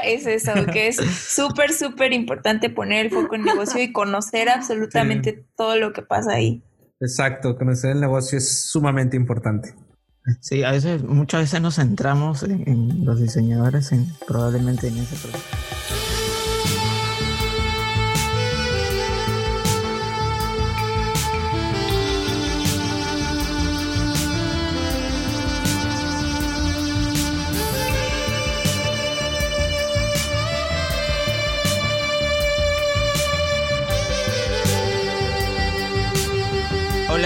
es eso, que es súper, súper importante poner el foco en el negocio y conocer absolutamente todo lo que pasa ahí. Exacto, conocer el negocio es sumamente importante. Sí, a veces, muchas veces nos centramos en, los diseñadores, en probablemente en ese proceso.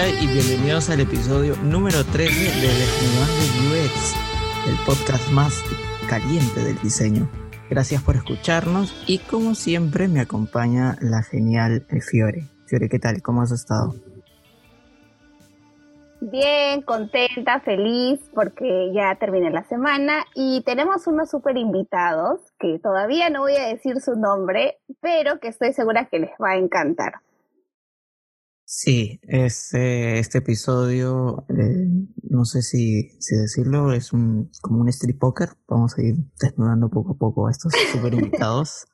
Hola y bienvenidos al episodio número 13 de Desnudando UX, el podcast más caliente del diseño. Gracias por escucharnos y como siempre me acompaña la genial Fiore. Fiore, ¿qué tal? ¿Cómo has estado? Bien, contenta, feliz porque ya terminé la semana y tenemos unos super invitados que todavía no voy a decir su nombre, pero que estoy segura que les va a encantar. Sí, este, este episodio, eh, no sé si, si decirlo, es un, como un street poker. Vamos a ir desnudando poco a poco a estos super invitados.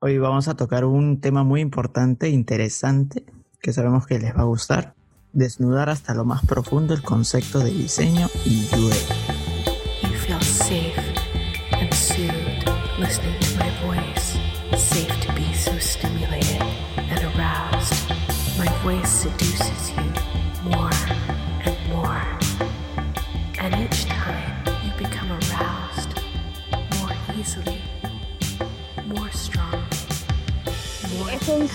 Hoy vamos a tocar un tema muy importante, interesante, que sabemos que les va a gustar. Desnudar hasta lo más profundo el concepto de diseño y UX. You feel safe and soothed listening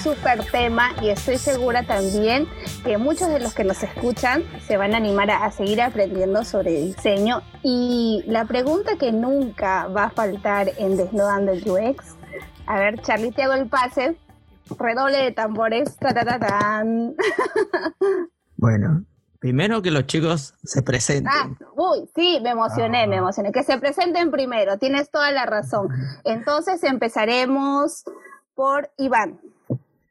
súper tema y estoy segura también que muchos de los que nos escuchan se van a animar a, a, seguir aprendiendo sobre diseño. Y la pregunta que nunca va a faltar en Desnudando el UX, a ver, Charlie, te hago el pase redoble de tambores. Ta, ta, ta, bueno, primero que los chicos se presenten. Ah, uy, sí, me emocioné, me ah. emocioné. Que se presenten primero, tienes toda la razón. Entonces empezaremos por Iván.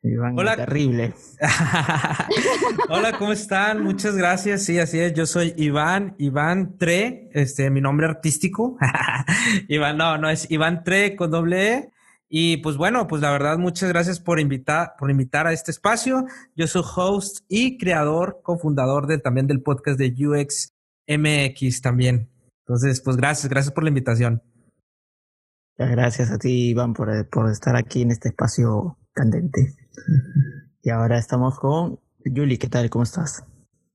Iván, Hola. terrible. Hola, ¿cómo están? Muchas gracias. Sí, así es. Yo soy Iván, Iván Tre, este, mi nombre artístico. Iván, no, no es Iván Tre con doble E. Y pues bueno, pues la verdad, muchas gracias por invitar, por invitar a este espacio. Yo soy host y creador, cofundador del, también del podcast de UX MX también. Entonces, pues gracias, gracias por la invitación. Gracias a ti, Iván, por, por estar aquí en este espacio candente. Y ahora estamos con Julie, ¿qué tal? ¿Cómo estás?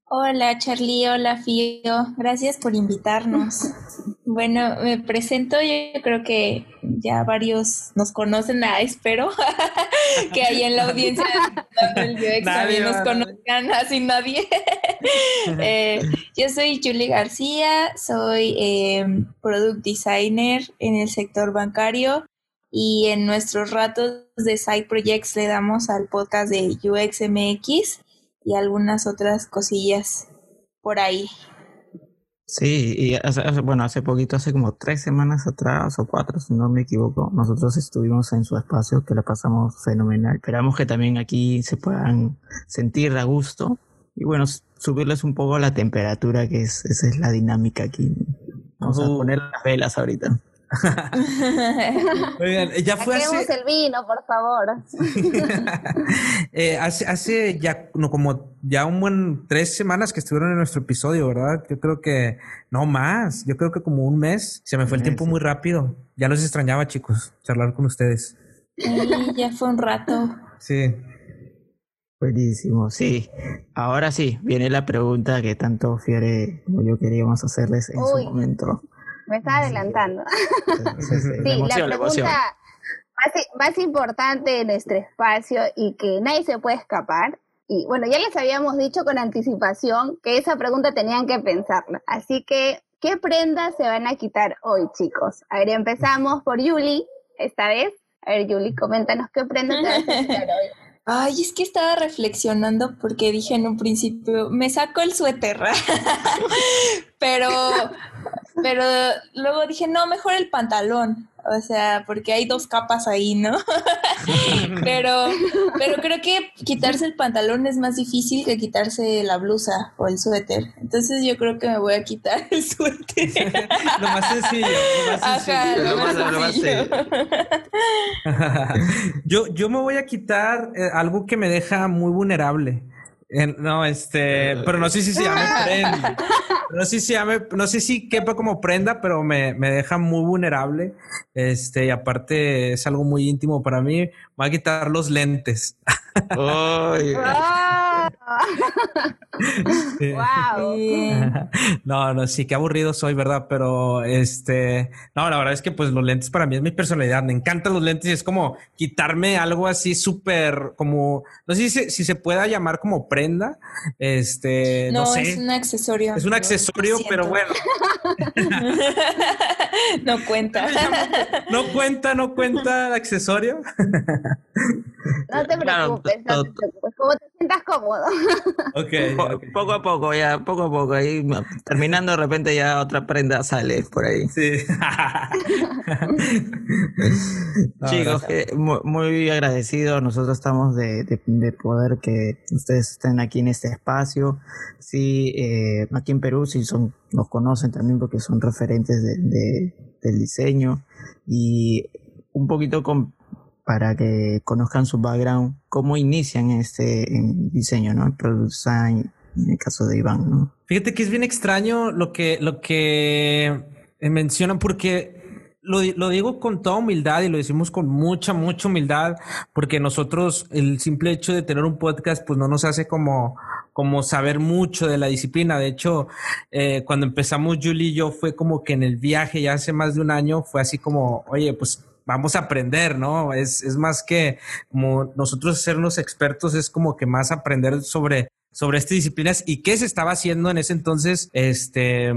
Hola Charlie, hola Fío, gracias por invitarnos. Bueno, me presento, yo creo que ya varios nos conocen, ah, espero que ahí en la audiencia del UX también nos conozcan, así nadie. Eh, yo soy Julie García, soy eh, product designer en el sector bancario y en nuestros ratos de side projects le damos al podcast de UXMX y algunas otras cosillas por ahí. Sí, y hace, bueno, hace poquito, hace como tres semanas atrás o cuatro, si no me equivoco, nosotros estuvimos en su espacio que la pasamos fenomenal. Esperamos que también aquí se puedan sentir a gusto y bueno, subirles un poco la temperatura, que es, esa es la dinámica aquí. Vamos a poner las velas ahorita. Oigan, ya fue hace... el vino, por favor. eh, hace, hace ya no, como ya un buen tres semanas que estuvieron en nuestro episodio, ¿verdad? Yo creo que no más, yo creo que como un mes. Se me fue el tiempo muy rápido. Ya los extrañaba, chicos, charlar con ustedes. Ya fue un rato. Sí. Buenísimo, sí. Ahora sí, viene la pregunta que tanto Fiore como yo queríamos hacerles en su momento. Me está adelantando. Sí, la, pregunta más, importante en nuestro espacio y que nadie se puede escapar. Y bueno, ya les habíamos dicho con anticipación que esa pregunta tenían que pensarla. Así que, ¿qué prendas se van a quitar hoy, chicos? A ver, empezamos por Yuli, esta vez. A ver, Yuli, coméntanos qué prendas te vas a quitar hoy. Ay, es que estaba reflexionando porque dije en un principio, me saco el suéter, pero, pero luego dije, no, mejor el pantalón. O sea, porque hay dos capas ahí, ¿no? pero, pero creo que quitarse el pantalón es más difícil que quitarse la blusa o el suéter. Entonces yo creo que me voy a quitar el suéter. lo más sencillo, lo más sencillo. yo, yo me voy a quitar eh, algo que me deja muy vulnerable no, este, pero no sé si se llame prenda. No sé si llame, no sé si quepa como prenda, pero me, me, deja muy vulnerable. Este, y aparte es algo muy íntimo para mí. Voy a quitar los lentes. No, no, sí, qué aburrido soy, ¿verdad? Pero este, no, la verdad es que pues los lentes para mí es mi personalidad. Me encantan los lentes y es como quitarme algo así súper, como, no sé si, si se pueda llamar como prenda. Este, no, sé. Es un accesorio. Es un accesorio, pero bueno. no cuenta. No cuenta, no cuenta el accesorio. No te preocupes, no te preocupes. Como te sientas cómodo. Ok. Poco a poco, ya, poco a poco. Ahí terminando, de repente ya otra prenda sale por ahí. Sí. Chicos, muy, agradecido. Nosotros estamos de, poder que ustedes estén aquí en este espacio. Sí, eh, aquí en Perú sí son, nos conocen también porque son referentes de, del diseño y un poquito con para que conozcan su background, cómo inician este diseño, ¿no? El product design, en el caso de Iván, ¿no? Fíjate que es bien extraño lo que, lo que mencionan porque lo, lo, digo con toda humildad y lo decimos con mucha, mucha humildad, porque nosotros el simple hecho de tener un podcast, pues no nos hace como, como saber mucho de la disciplina. De hecho, eh, cuando empezamos Julie y yo fue como que en el viaje ya hace más de un año fue así como, oye, pues vamos a aprender, ¿no? Es, es más que como nosotros sernos expertos, es como que más aprender sobre sobre estas disciplinas y qué se estaba haciendo en ese entonces este,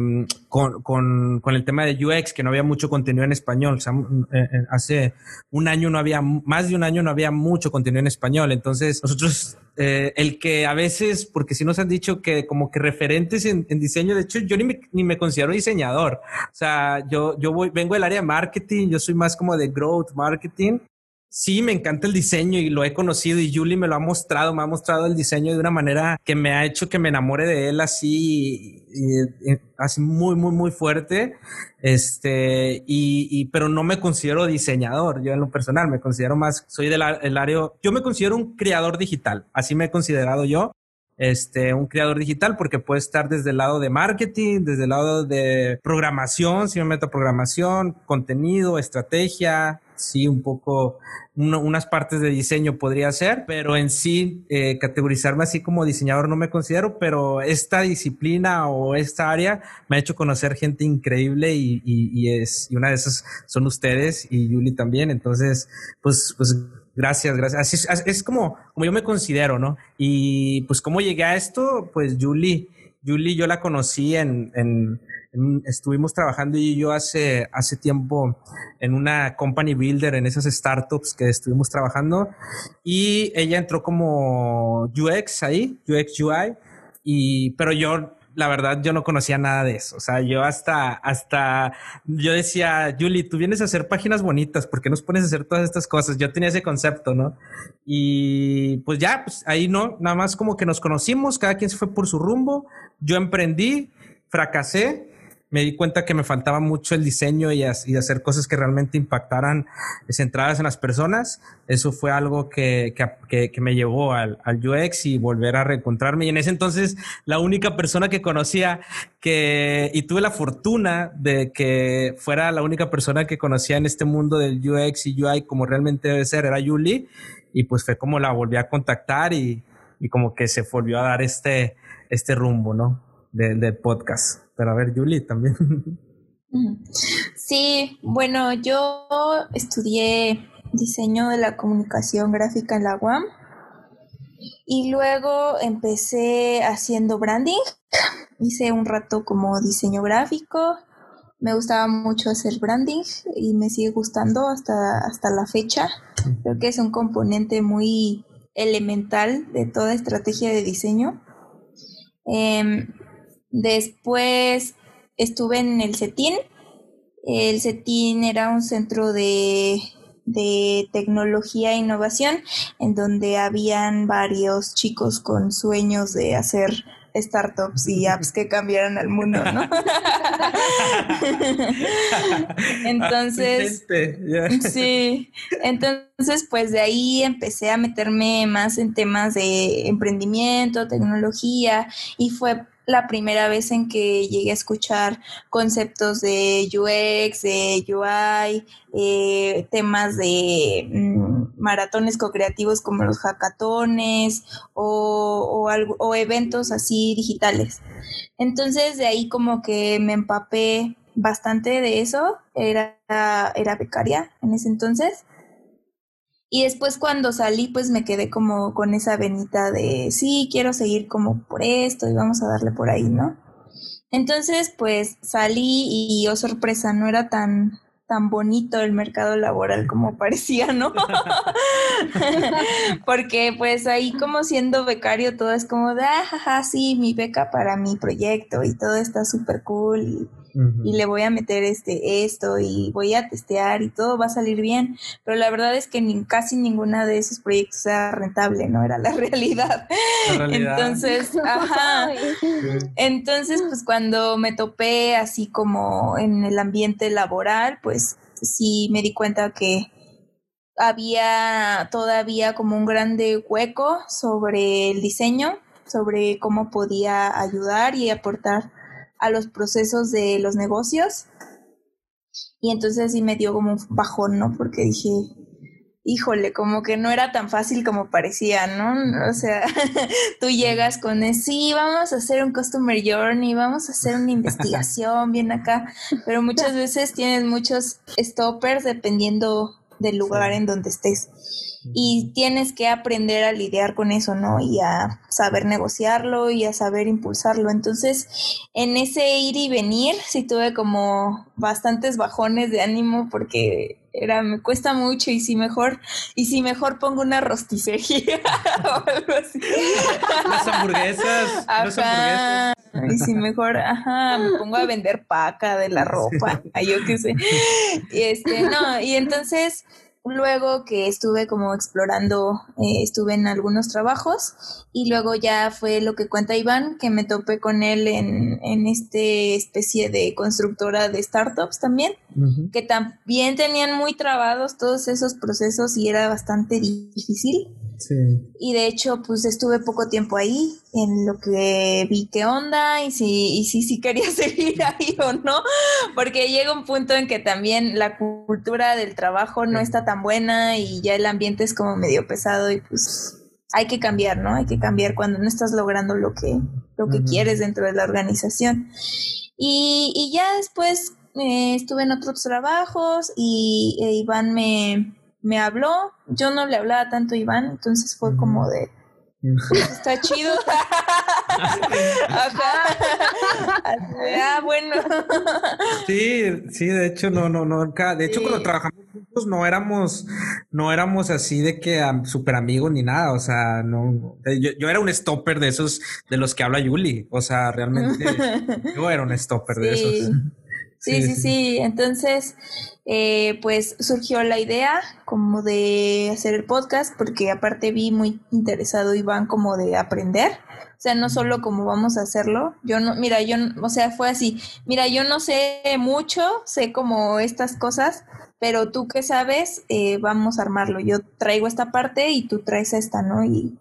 con, con, con, el tema de UX, que no había mucho contenido en español. Sea, eh, eh, hace un año no había, más de un año no había mucho contenido en español. Entonces, nosotros, eh, el que a veces, porque si nos han dicho que como que referentes en, en diseño, de hecho, yo ni me, ni me, considero diseñador. O sea, yo, yo voy, vengo del área de marketing, yo soy más como de growth marketing Sí, me encanta el diseño y lo he conocido y Julie me lo ha mostrado, me ha mostrado el diseño de una manera que me ha hecho que me enamore de él así, así muy, muy, muy fuerte. Este, y, pero no me considero diseñador, yo en lo personal me considero más, soy del área, yo me considero un creador digital, así me he considerado yo. Este, un creador digital porque puede estar desde el lado de marketing, desde el lado de programación, si me meto a programación, contenido, estrategia, sí, un poco, unas partes de diseño podría ser, pero en sí, eh, categorizarme así como diseñador no me considero, pero esta disciplina o esta área me ha hecho conocer gente increíble y, y, es, y una de esas son ustedes y Yuli también, entonces, pues, pues Gracias, gracias. es, es, como, como yo me considero, ¿no? Y pues cómo llegué a esto, pues Julie, Julie yo la conocí en, en, estuvimos trabajando y yo hace, hace tiempo en una company builder, en esas startups que estuvimos trabajando y ella entró como UX ahí, UX UI, y, pero yo la verdad yo no conocía nada de eso. O sea, yo hasta, hasta, yo decía, Julie, tú vienes a hacer páginas bonitas, ¿por qué nos pones a hacer todas estas cosas? Yo tenía ese concepto, ¿no? Y pues ya, pues ahí no, nada más como que nos conocimos, cada quien se fue por su rumbo, yo emprendí, fracasé, me di cuenta que me faltaba mucho el diseño y, hacer cosas que realmente impactaran eh, centradas en las personas. Eso fue algo que, me llevó al, UX y volver a reencontrarme. Y en ese entonces, la única persona que conocía que, y tuve la fortuna de que fuera la única persona que conocía en este mundo del UX y UI como realmente debe ser, era Julie. Y pues fue como la volví a contactar y, como que se volvió a dar este, este rumbo, ¿no? Del podcast. Pero a ver, Julie también. Sí, bueno, yo estudié diseño de la comunicación gráfica en la UAM y luego empecé haciendo branding. Hice un rato como diseño gráfico. Me gustaba mucho hacer branding y me sigue gustando hasta, hasta la fecha. Creo que es un componente muy elemental de toda estrategia de diseño. Em, Después estuve en el CETIN El CETIN era un centro de, de tecnología e innovación en donde habían varios chicos con sueños de hacer startups y apps que cambiaran al mundo, ¿no? entonces, sí, entonces pues de ahí empecé a meterme más en temas de emprendimiento, tecnología y fue la primera vez en que llegué a escuchar conceptos de UX, de UI, eh, temas de mm, maratones co-creativos como los hackatones o, eventos así digitales. Entonces de ahí como que me empapé bastante de eso, era, era becaria en ese entonces y después cuando salí, pues me quedé como con esa venita de, sí, quiero seguir como por esto y vamos a darle por ahí, ¿no? Entonces, pues salí y, oh sorpresa, no era tan, tan bonito el mercado laboral como parecía, ¿no? Porque pues ahí como siendo becario todo es como de, ah, sí, mi beca para mi proyecto y todo está súper cool. Y, y le voy a meter este esto y voy a testear y todo va a salir bien, pero la verdad es que ni, casi ninguna de esos proyectos era rentable, no era la realidad. Entonces, ajá. Entonces, pues cuando me topé así como en el ambiente laboral, pues sí me di cuenta que había todavía como un grande hueco sobre el diseño, sobre cómo podía ayudar y aportar a los procesos de los negocios. Y entonces sí me dio como un bajón, ¿no? Porque dije, híjole, como que no era tan fácil como parecía, ¿no? O sea, tú llegas con, sí, vamos a hacer un customer journey, vamos a hacer una investigación bien acá, pero muchas veces tienes muchos stoppers dependiendo del lugar en donde estés y tienes que aprender a lidiar con eso, ¿no? Y a saber negociarlo y a saber impulsarlo. Entonces, en ese ir y venir, sí tuve como bastantes bajones de ánimo porque era me cuesta mucho y si mejor y si mejor pongo una rosticería o algo así. Las hamburguesas hamburguesas. Y si mejor ajá me pongo a vender paca de la ropa yo qué sé. Y este no y entonces luego que estuve como explorando, eh, estuve en algunos trabajos y luego ya fue lo que cuenta Iván, que me topé con él en, en este especie de constructora de startups también, que también tenían muy trabados todos esos procesos y era bastante difícil. Y de hecho, pues estuve poco tiempo ahí, en lo que vi qué onda y si, y si, si quería seguir ahí o no, porque llega un punto en que también la cultura del trabajo no está tan buena y ya el ambiente es como medio pesado y pues hay que cambiar, ¿no? Hay que cambiar cuando no estás logrando lo que, lo que quieres dentro de la organización. Y, y ya después eh, estuve en otros trabajos y e Iván me, me habló, yo no le hablaba tanto a Iván, entonces fue como de, pues, está chido. ah, bueno. Sí, sí, de hecho, no, no, no, de hecho, cuando trabajamos juntos no éramos, no éramos así de que super amigos ni nada, o sea, no, yo, yo, era un stopper de esos de los que habla Yuli, o sea, realmente yo era un stopper de esos. Sí, sí, sí, Entonces, eh, pues surgió la idea como de hacer el podcast, porque aparte vi muy interesado Iván como de aprender. O sea, no solo como vamos a hacerlo. Yo no, mira, yo, o sea, fue así. Mira, yo no sé mucho, sé como estas cosas, pero tú que sabes, eh, vamos a armarlo. Yo traigo esta parte y tú traes esta, ¿no? Y,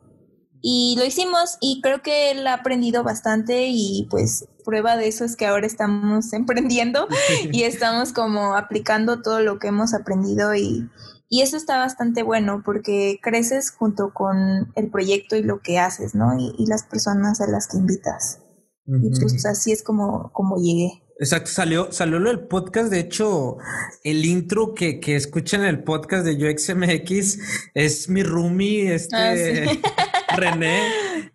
y lo hicimos y creo que él ha aprendido bastante y pues prueba de eso es que ahora estamos emprendiendo y estamos como aplicando todo lo que hemos aprendido y, y eso está bastante bueno porque creces junto con el proyecto y lo que haces, ¿no? Y, las personas a las que invitas. Y pues así es como, como llegué. Exacto, salió, salió el podcast. De hecho, el intro que, que escuchan en el podcast de UXMX es mi roomie, este. Ah, René,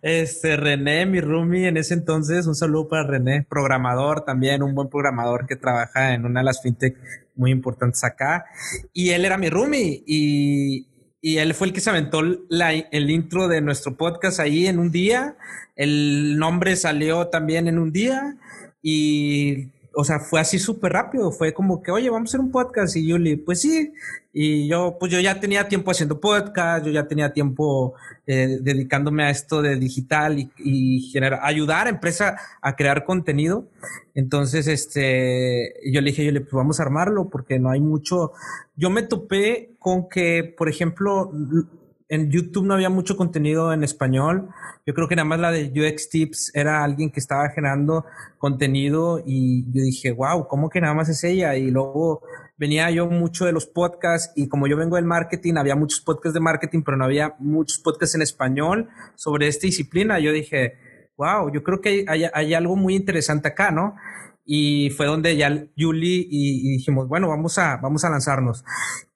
este, René, mi roomie en ese entonces, un saludo para René, programador también, un buen programador que trabaja en una de las fintech muy importantes acá. Y él era mi roomie y, y él fue el que se aventó el intro de nuestro podcast ahí en un día. El nombre salió también en un día y o sea, fue así súper rápido, fue como que, oye, vamos a hacer un podcast y Yuli, pues sí, y yo, pues yo ya tenía tiempo haciendo podcast, yo ya tenía tiempo eh, dedicándome a esto de digital y, y generar, ayudar a empresa a crear contenido. Entonces, este, yo le dije, Yuli, pues vamos a armarlo porque no hay mucho. Yo me topé con que, por ejemplo, en YouTube no había mucho contenido en español. Yo creo que nada más la de UX Tips era alguien que estaba generando contenido y yo dije, wow, ¿cómo que nada más es ella? Y luego venía yo mucho de los podcasts y como yo vengo del marketing, había muchos podcasts de marketing, pero no había muchos podcasts en español sobre esta disciplina. Yo dije, wow, yo creo que hay, hay, algo muy interesante acá, ¿no? Y fue donde ya Julie y, dijimos, bueno, vamos a, vamos a lanzarnos.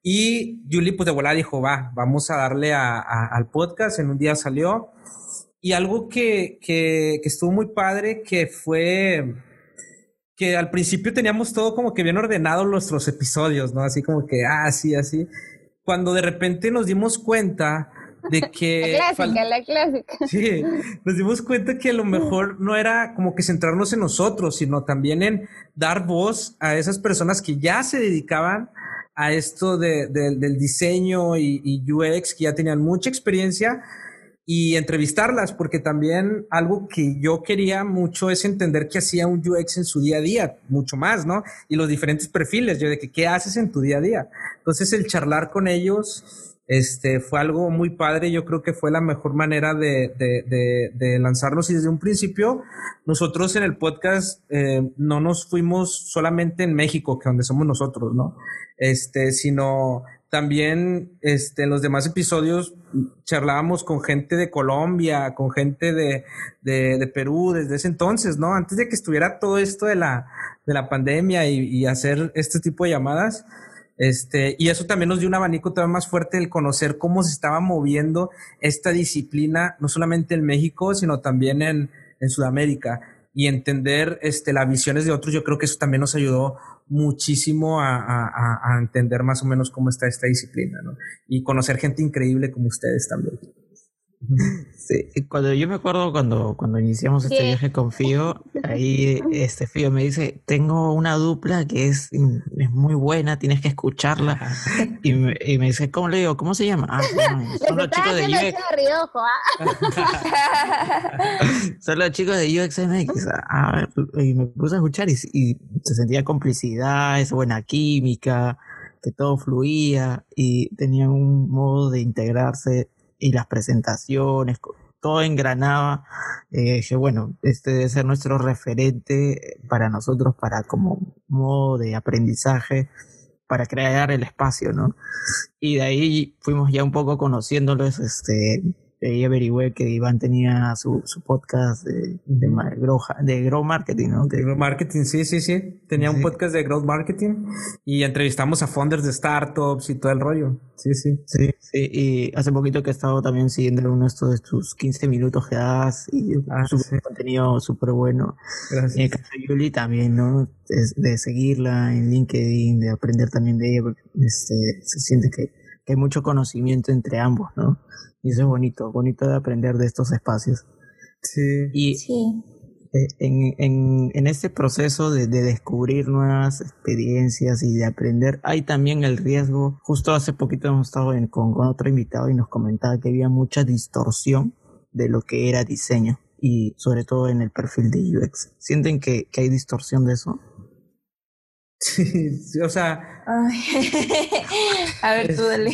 Y Julie pues de volada dijo, va, vamos a darle a, al podcast, en un día salió. Y algo que, que, que estuvo muy padre, que fue que al principio teníamos todo como que bien ordenado nuestros episodios, ¿no? Así como que, ah, sí, así. Cuando de repente nos dimos cuenta de que... La clásica, la clásica. Sí, nos dimos cuenta que a lo mejor no era como que centrarnos en nosotros, sino también en dar voz a esas personas que ya se dedicaban a esto de, del diseño y, y, UX, que ya tenían mucha experiencia, y entrevistarlas, porque también algo que yo quería mucho es entender qué hacía un UX en su día a día, mucho más, ¿no? Y los diferentes perfiles, yo de que qué haces en tu día a día. Entonces el charlar con ellos este, fue algo muy padre, yo creo que fue la mejor manera de, de, de, lanzarnos y desde un principio nosotros en el podcast eh, no nos fuimos solamente en México, que donde somos nosotros, ¿no? Este, sino también este, en los demás episodios charlábamos con gente de Colombia, con gente de, de, de, Perú desde ese entonces, ¿no? Antes de que estuviera todo esto de la, de la pandemia y, y hacer este tipo de llamadas, este, y eso también nos dio un abanico todavía más fuerte el conocer cómo se estaba moviendo esta disciplina, no solamente en México, sino también en, en Sudamérica. Y entender este, las visiones de otros, yo creo que eso también nos ayudó muchísimo a, a, a entender más o menos cómo está esta disciplina, ¿no? Y conocer gente increíble como ustedes también. Sí, cuando yo me acuerdo cuando, cuando iniciamos este viaje con Fío, ahí este Fío me dice, tengo una dupla que es, es muy buena, tienes que escucharla. Y me, y me dice, ¿cómo le digo? ¿Cómo se llama? Ah, son los chicos de UX. ¿ah? son los chicos de UXMX. Ah, y me puse a escuchar y, y se sentía complicidad, esa buena química, que todo fluía y tenía un modo de integrarse y las presentaciones, todo engranaba. Eh, bueno, este debe ser nuestro referente para nosotros, para como modo de aprendizaje, para crear el espacio, ¿no? Y de ahí fuimos ya un poco conociéndolos, este, ahí averigüé que Iván tenía su, su podcast de, de, de, Grow Marketing, ¿no? De Grow Marketing, sí, sí, sí. Tenía un podcast de Growth Marketing y entrevistamos a founders de startups y todo el rollo. Sí, sí. Sí, sí. Y hace poquito que he estado también siguiendo uno de tus 15 minutos que das y ah, su contenido súper bueno. Gracias. Y el caso de Yuli también, ¿no? De, de, seguirla en LinkedIn, de aprender también de ella, porque este, se siente que, que hay mucho conocimiento entre ambos, ¿no? Y eso es bonito, bonito de aprender de estos espacios. Sí. Y eh, En, en, en, este proceso de, de, descubrir nuevas experiencias y de aprender, hay también el riesgo. Justo hace poquito hemos estado con, con otro invitado y nos comentaba que había mucha distorsión de lo que era diseño y sobre todo en el perfil de UX. ¿Sienten que, que hay distorsión de eso? Sí, o sea. A ver, tú dale.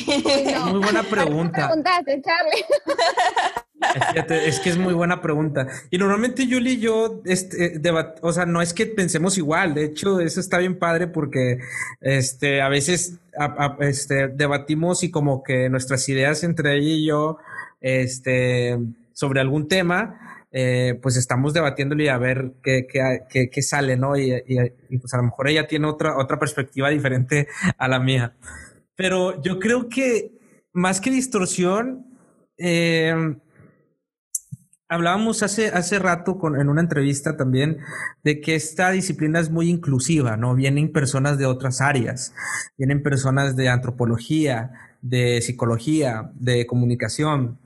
Muy buena pregunta. preguntaste, Charlie? Es que es muy buena pregunta. Y normalmente Julie y yo, este, o sea, no es que pensemos igual. De hecho, eso está bien padre porque, este, a veces, este, debatimos y como que nuestras ideas entre ella y yo, este, sobre algún tema, eh, pues estamos debatiéndolo y a ver qué, qué, qué, sale, ¿no? Y, y, pues a lo mejor ella tiene otra, otra perspectiva diferente a la mía. Pero yo creo que más que distorsión, eh, hablábamos hace, hace rato con, en una entrevista también de que esta disciplina es muy inclusiva, ¿no? Vienen personas de otras áreas, vienen personas de antropología, de psicología, de comunicación,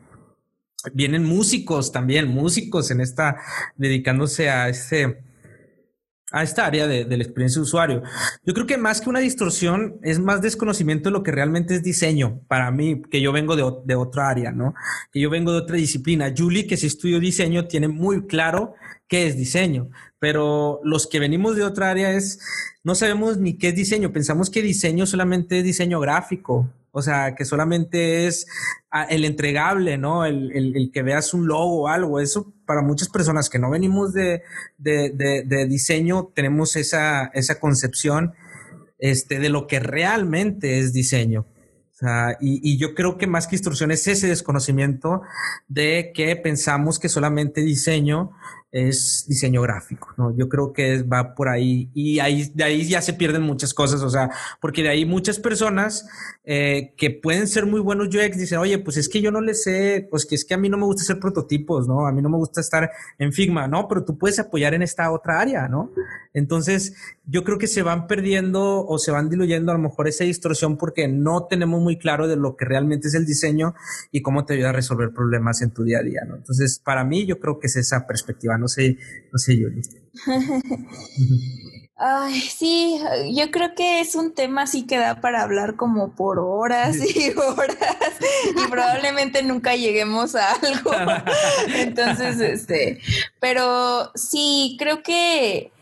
vienen músicos también, músicos en esta, dedicándose a este, a esta área de, la experiencia de usuario. Yo creo que más que una distorsión es más desconocimiento de lo que realmente es diseño para mí, que yo vengo de, de otra área, ¿no? Que yo vengo de otra disciplina. Julie, que si estudió diseño, tiene muy claro qué es diseño, pero los que venimos de otra área es, no sabemos ni qué es diseño, pensamos que diseño solamente es diseño gráfico, o sea, que solamente es ah, el entregable, ¿no? El, el, que veas un logo o algo. Eso para muchas personas que no venimos de, de, de, diseño, tenemos esa, esa concepción este, de lo que realmente es diseño. O y, y, yo creo que más que instrucción es ese desconocimiento de que pensamos que solamente diseño es diseño gráfico, ¿no? Yo creo que va por ahí y ahí, de ahí ya se pierden muchas cosas, o sea, porque de ahí muchas personas eh, que pueden ser muy buenos UX dicen, oye, pues es que yo no le sé, pues que es que a mí no me gusta hacer prototipos, ¿no? A mí no me gusta estar en Figma, ¿no? Pero tú puedes apoyar en esta otra área, ¿no? Entonces, yo creo que se van perdiendo o se van diluyendo a lo mejor esa distorsión porque no tenemos muy claro de lo que realmente es el diseño y cómo te ayuda a resolver problemas en tu día a día, ¿no? Entonces, para mí, yo creo que es esa perspectiva no sé, no sé, yo. Ay, sí, yo creo que es un tema así que da para hablar como por horas y horas y probablemente nunca lleguemos a algo. Entonces, este, pero sí, creo que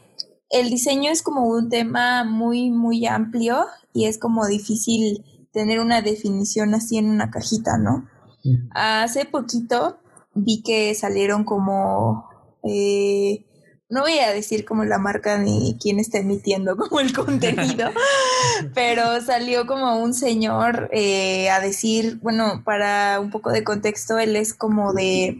el diseño es como un tema muy, muy amplio y es como difícil tener una definición así en una cajita, ¿no? Hace poquito vi que salieron como eh, no voy a decir como la marca ni quién está emitiendo como el contenido, pero salió como un señor eh, a decir, bueno, para un poco de contexto, él es como de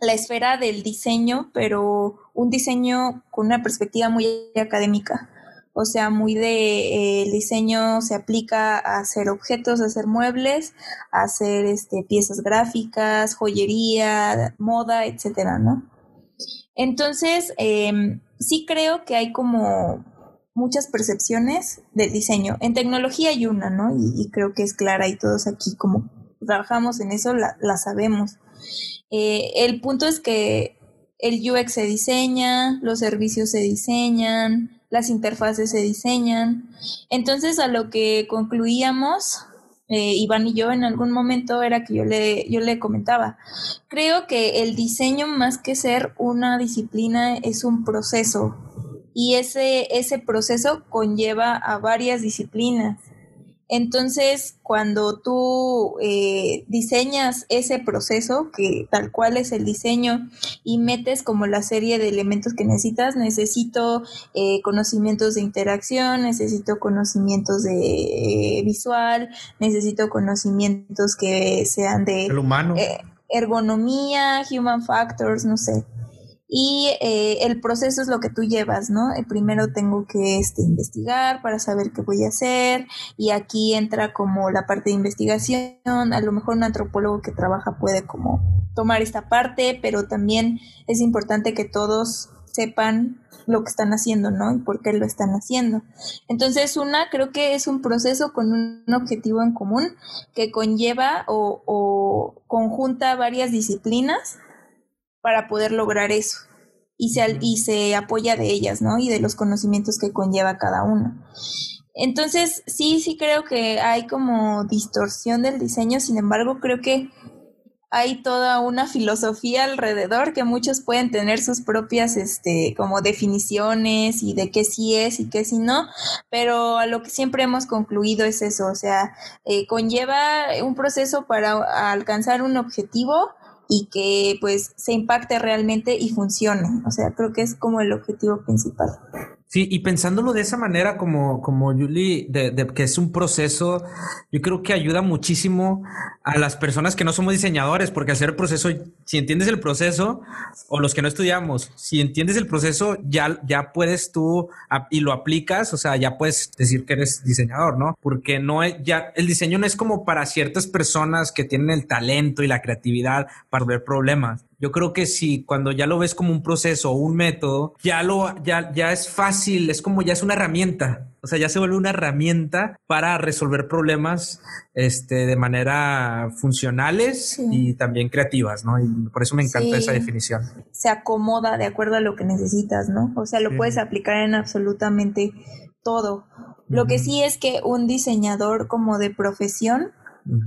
la esfera del diseño, pero un diseño con una perspectiva muy académica. O sea, muy de eh, el diseño se aplica a hacer objetos, a hacer muebles, a hacer este, piezas gráficas, joyería, moda, etcétera, ¿no? Entonces, em, sí creo que hay como muchas percepciones del diseño. En tecnología hay una, ¿no? Y, creo que es clara y todos aquí como trabajamos en eso, la, sabemos. Eh, el punto es que el UX se diseña, los servicios se diseñan, las interfaces se diseñan. Entonces, a lo que concluíamos eh, Iván y yo en algún momento era que yo le, yo le comentaba, creo que el diseño más que ser una disciplina es un proceso y ese, ese proceso conlleva a varias disciplinas. Entonces, cuando tú eh, diseñas ese proceso, que tal cual es el diseño, y metes como la serie de elementos que necesitas, necesito eh, conocimientos de interacción, necesito conocimientos de eh, visual, necesito conocimientos que sean de... humano. ergonomía, human factors, no sé y eh, el proceso es lo que tú llevas, ¿no? Eh, primero tengo que este, investigar para saber qué voy a hacer y aquí entra como la parte de investigación, a lo mejor un antropólogo que trabaja puede como tomar esta parte, pero también es importante que todos sepan lo que están haciendo, ¿no? Y por qué lo están haciendo. Entonces, una, creo que es un proceso con un objetivo en común que conlleva o, o conjunta varias disciplinas para poder lograr eso. Y se, y se apoya de ellas, ¿no? Y de los conocimientos que conlleva cada uno. Entonces, sí, sí creo que hay como distorsión del diseño, sin embargo, creo que hay toda una filosofía alrededor que muchos pueden tener sus propias este como definiciones y de qué sí es y qué sí no, pero a lo que siempre hemos concluido es eso, o sea, eh, conlleva un proceso para alcanzar un objetivo y que pues se impacte realmente y funcione. O sea, creo que es como el objetivo principal. Sí, y pensándolo de esa manera, como, como Julie, de, de, que es un proceso, yo creo que ayuda muchísimo a las personas que no somos diseñadores, porque hacer el proceso, si entiendes el proceso, o los que no estudiamos, si entiendes el proceso, ya, ya puedes tú y lo aplicas, o sea, ya puedes decir que eres diseñador, ¿no? Porque no es, ya, el diseño no es como para ciertas personas que tienen el talento y la creatividad para ver problemas Yo creo que si cuando ya lo ves como un proceso o un método, ya lo, ya, ya es fácil, es como ya es una herramienta. O sea, ya se vuelve una herramienta para resolver problemas este, de manera funcionales y también creativas, ¿no? Y por eso me encanta esa definición. Se acomoda de acuerdo a lo que necesitas, ¿no? O sea, lo puedes aplicar en absolutamente todo. Lo que sí es que un diseñador como de profesión,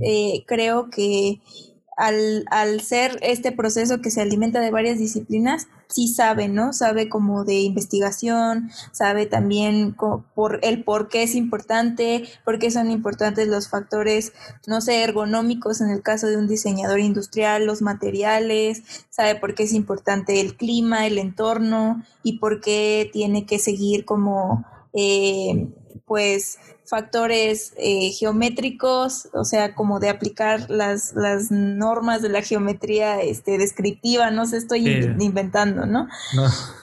eh, creo que al, al, ser este proceso que se alimenta de varias disciplinas, sí sabe, ¿no? Sabe como de investigación, sabe también por el por qué es importante, por qué son importantes los factores, no sé, ergonómicos en el caso de un diseñador industrial, los materiales, sabe por qué es importante el clima, el entorno y por qué tiene que seguir como, eh, pues, factores eh, geométricos, o sea, como de aplicar las, las normas de la geometría este, descriptiva, no se estoy inventando, ¿no?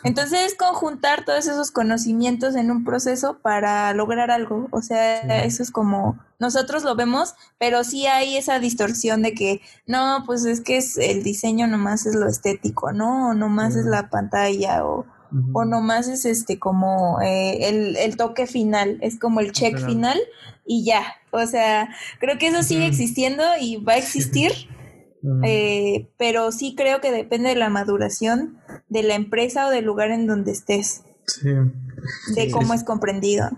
Entonces es conjuntar todos esos conocimientos en un proceso para lograr algo, o sea, eso es como nosotros lo vemos, pero sí hay esa distorsión de que no, pues es que es el diseño nomás es lo estético, ¿no? nomás es la pantalla o o nomás es este como eh, el, toque final, es como el check final y ya. O sea, creo que eso sigue existiendo y va a existir, eh, pero sí creo que depende de la maduración de la empresa o del lugar en donde estés. De cómo es comprendido.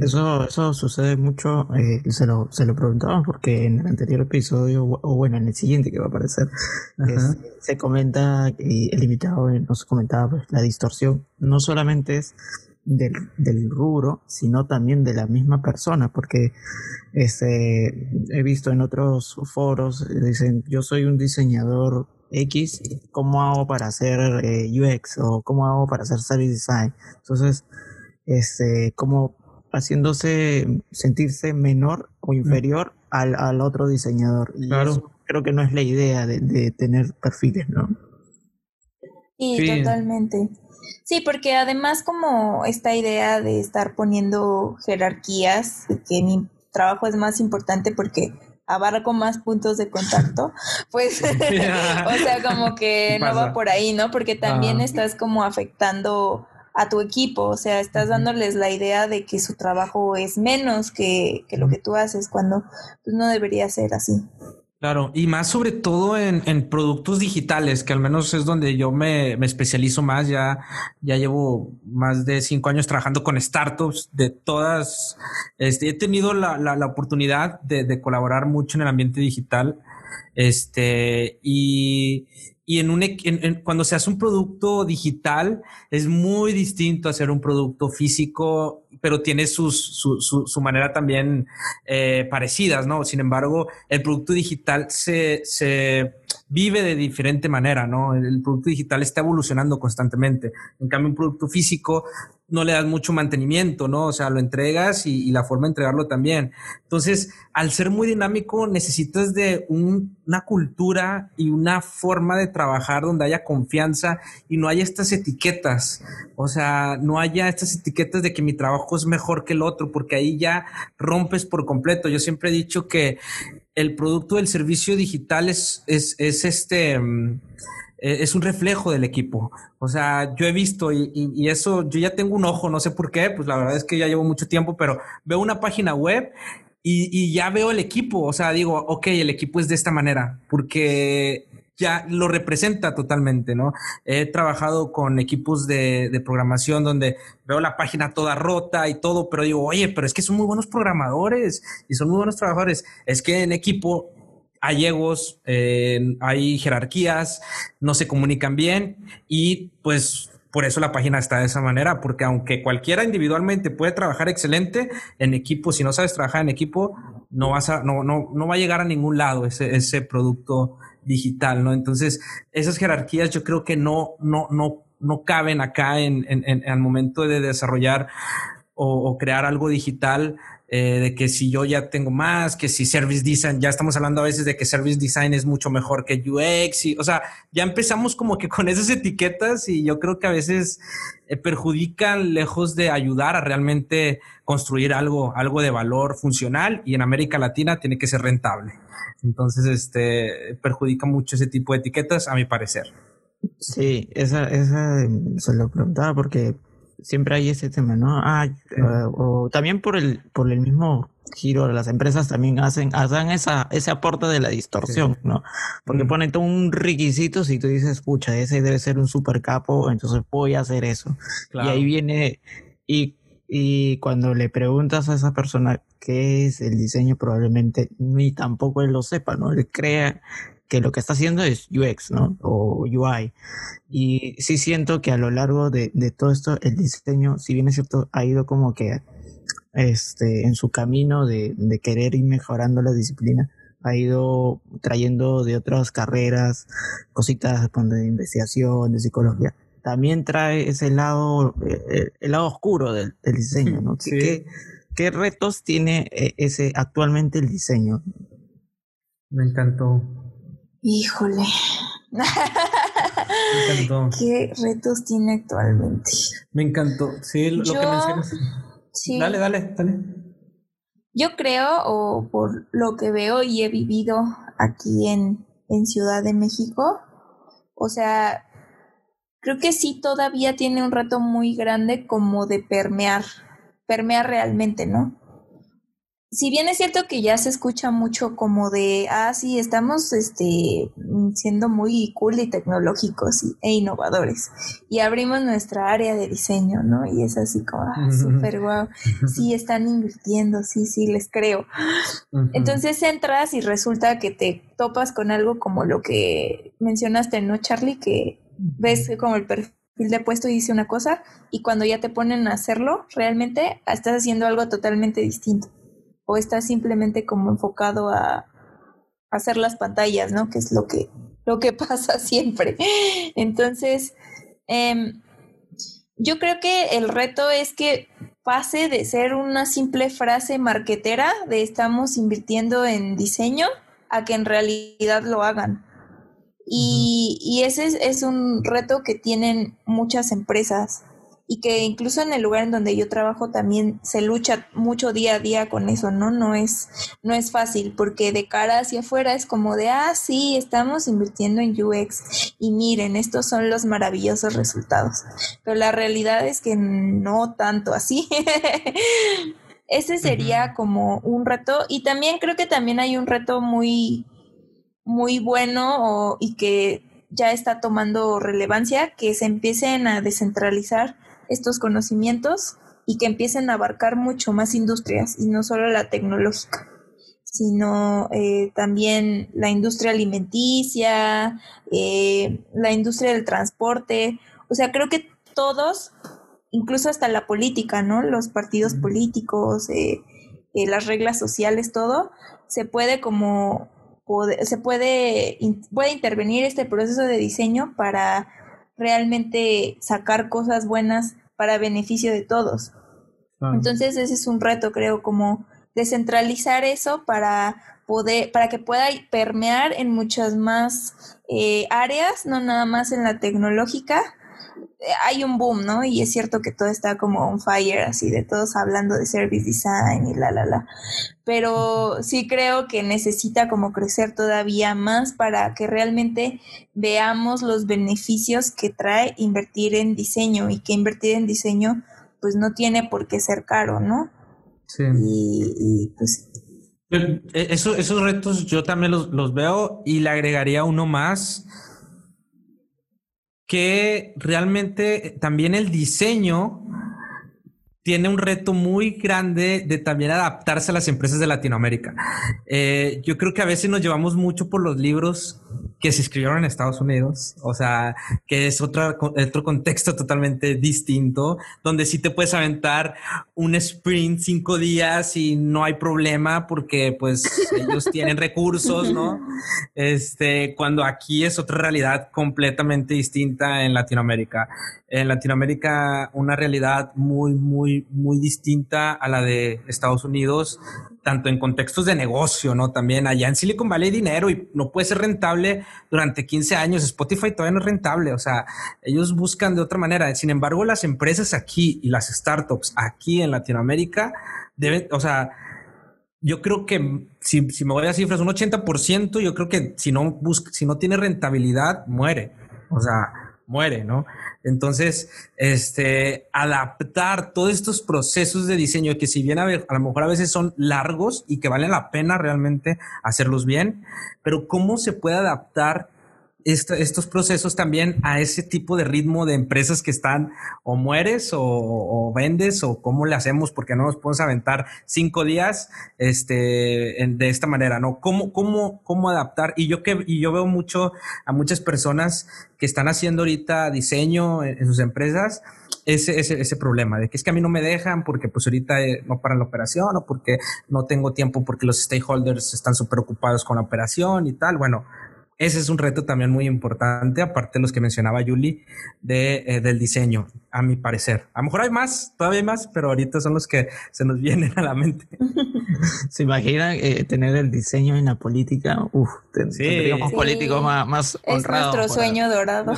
Eso, eso sucede mucho, eh, se, lo, se lo preguntaba porque en el anterior episodio, o bueno, en el siguiente que va a aparecer, se comenta, y el invitado nos comentaba pues, la distorsión, no solamente es del, del rubro, sino también de la misma persona, porque este, he visto en otros foros, dicen, yo soy un diseñador X, ¿cómo hago para hacer eh, UX o cómo hago para hacer service design? Entonces, este, como haciéndose sentirse menor o inferior al, al otro diseñador. Y claro. creo que no es la idea de, tener perfiles, ¿no? Sí, totalmente. Sí, porque además como esta idea de estar poniendo jerarquías, que mi trabajo es más importante porque abarco más puntos de contacto, pues, o sea, como que no va por ahí, ¿no? Porque también estás como afectando a tu equipo, o sea, estás dándoles la idea de que su trabajo es menos que, lo que tú haces cuando pues, no debería ser así. Claro, y más sobre todo en, productos digitales, que al menos es donde yo me, especializo más. Ya, ya llevo más de cinco años trabajando con startups de todas. Este, he tenido la, la, oportunidad de, de, colaborar mucho en el ambiente digital. Este, y, y en un, cuando se hace un producto digital es muy distinto a hacer un producto físico, pero tiene sus, su, su, su manera también eh, parecidas, ¿no? Sin embargo, el producto digital se, se vive de diferente manera, ¿no? El producto digital está evolucionando constantemente. En cambio, un producto físico no le das mucho mantenimiento, ¿no? O sea, lo entregas y, la forma de entregarlo también. Entonces, al ser muy dinámico, necesitas de una cultura y una forma de trabajar donde haya confianza y no haya estas etiquetas. O sea, no haya estas etiquetas de que mi trabajo es mejor que el otro, porque ahí ya rompes por completo. Yo siempre he dicho que el producto del servicio digital es, es, es este... Mm, eh, es un reflejo del equipo. O sea, yo he visto y, eso, yo ya tengo un ojo, no sé por qué, pues la verdad es que ya llevo mucho tiempo, pero veo una página web y, ya veo el equipo. O sea, digo, ok, el equipo es de esta manera, porque ya lo representa totalmente, ¿no? He trabajado con equipos de, de, programación donde veo la página toda rota y todo, pero digo, oye, pero es que son muy buenos programadores y son muy buenos trabajadores. Es que en equipo hay egos, eh, hay jerarquías, no se comunican bien y pues por eso la página está de esa manera, porque aunque cualquiera individualmente puede trabajar excelente en equipo, si no sabes trabajar en equipo, no vas a, no, no, no va a llegar a ningún lado ese, ese producto digital, ¿no? Entonces, esas jerarquías yo creo que no, no, no, no caben acá en, en, en, el momento de desarrollar o, crear algo digital eh, de que si yo ya tengo más, que si service design, ya estamos hablando a veces de que service design es mucho mejor que UX, y, o sea, ya empezamos como que con esas etiquetas y yo creo que a veces eh, perjudican lejos de ayudar a realmente construir algo, algo de valor funcional y en América Latina tiene que ser rentable. Entonces, este, perjudica mucho ese tipo de etiquetas, a mi parecer. Sí, esa, esa se lo preguntaba porque siempre hay ese tema, ¿no? Ah, eh, o también por el, por el mismo giro, las empresas también hacen, hacen esa, ese aporte de la distorsión, ¿no? Porque ponen todo un requisito si tú dices, pucha, ese debe ser un super capo, entonces voy a hacer eso. Y ahí viene, y, y cuando le preguntas a esa persona qué es el diseño, probablemente ni tampoco él lo sepa, ¿no? Él crea que lo que está haciendo es UX, ¿no? O UI. Y sí siento que a lo largo de, todo esto, el diseño, si bien es cierto, ha ido como que este, en su camino de, querer ir mejorando la disciplina, ha ido trayendo de otras carreras cositas de investigación, de psicología. También trae ese lado, eh, el, lado oscuro del, diseño, ¿no? ¿Qué, ¿Qué, retos tiene eh, ese actualmente el diseño? Me encantó. Híjole. ¿Qué retos tiene actualmente? Me encantó. Sí, lo, que mencionas. Dale, dale, dale. Yo creo, o por lo que veo y he vivido aquí en, en Ciudad de México, o sea, creo que sí todavía tiene un reto muy grande como de permear, permear realmente, ¿no? Si bien es cierto que ya se escucha mucho como de, ah, sí, estamos este, siendo muy cool y tecnológicos e innovadores. Y abrimos nuestra área de diseño, ¿no? Y es así como, ah, súper guau. Sí, están invirtiendo, sí, sí, les creo. Entonces entras y resulta que te topas con algo como lo que mencionaste, ¿no, Charlie? Que ves como el perfil de puesto y dice una cosa y cuando ya te ponen a hacerlo, realmente estás haciendo algo totalmente distinto o estás simplemente como enfocado a, hacer las pantallas, ¿no? Que es lo que, lo que pasa siempre. Entonces, em, yo creo que el reto es que pase de ser una simple frase marquetera de estamos invirtiendo en diseño a que en realidad lo hagan. Y, y ese es, es, un reto que tienen muchas empresas y que incluso en el lugar en donde yo trabajo también se lucha mucho día a día con eso, ¿no? No es, no es fácil porque de cara hacia afuera es como de, ah, sí, estamos invirtiendo en UX y miren, estos son los maravillosos resultados. Pero la realidad es que no tanto así. Ese sería como un reto y también creo que también hay un reto muy, muy bueno y que ya está tomando relevancia, que se empiecen a descentralizar estos conocimientos y que empiecen a abarcar mucho más industrias y no solo la tecnológica sino eh, también la industria alimenticia, eh, la industria del transporte. O sea, creo que todos, incluso hasta la política, ¿no? Los partidos políticos, eh, las reglas sociales, todo, se puede como, se puede, puede intervenir este proceso de diseño para realmente sacar cosas buenas para beneficio de todos. Entonces ese es un reto, creo, como descentralizar eso para poder, para que pueda permear en muchas más eh, áreas, no nada más en la tecnológica, hay un boom, ¿no? Y es cierto que todo está como on fire, así de todos hablando de service design y la, la, la. Pero sí creo que necesita como crecer todavía más para que realmente veamos los beneficios que trae invertir en diseño y que invertir en diseño pues no tiene por qué ser caro, ¿no? Sí. Y, pues... E, esos retos yo también los, los veo y le agregaría uno más que realmente también el diseño tiene un reto muy grande de también adaptarse a las empresas de Latinoamérica. Eh, yo creo que a veces nos llevamos mucho por los libros que se escribieron en Estados Unidos, o sea, que es otro, otro contexto totalmente distinto, donde sí te puedes aventar un sprint cinco días y no hay problema porque pues ellos tienen recursos, ¿no? Este, cuando aquí es otra realidad completamente distinta en Latinoamérica. En Latinoamérica una realidad muy, muy, muy distinta a la de Estados Unidos tanto en contextos de negocio, ¿no? También allá en Silicon Valley dinero y no puede ser rentable durante 15 años. Spotify todavía no es rentable, o sea, ellos buscan de otra manera. Sin embargo, las empresas aquí y las startups aquí en Latinoamérica deben, o sea, yo creo que si, si me voy a cifras, un 80%, yo creo que si no busca, si no tiene rentabilidad, muere. O sea, muere, ¿no? Entonces, este, adaptar todos estos procesos de diseño que si bien a, a, lo mejor a veces son largos y que valen la pena realmente hacerlos bien, pero cómo se puede adaptar estos procesos también a ese tipo de ritmo de empresas que están o mueres o, vendes o cómo le hacemos porque no nos podemos aventar cinco días este, de esta manera, ¿no? ¿Cómo, cómo, cómo adaptar? Y yo, que, y yo veo mucho a muchas personas que están haciendo ahorita diseño en, sus empresas ese, ese, ese, problema de que es que a mí no me dejan porque pues ahorita eh, no paran la operación o porque no tengo tiempo porque los stakeholders están súper ocupados con la operación y tal. Bueno, ese es un reto también muy importante, aparte de los que mencionaba Julie, de, eh, del diseño, a mi parecer. A lo mejor hay más, todavía hay más, pero ahorita son los que se nos vienen a la mente. ¿Se imagina eh, tener el diseño en la política? Uf, tendríamos políticos más, más honrados. Es nuestro sueño dorado.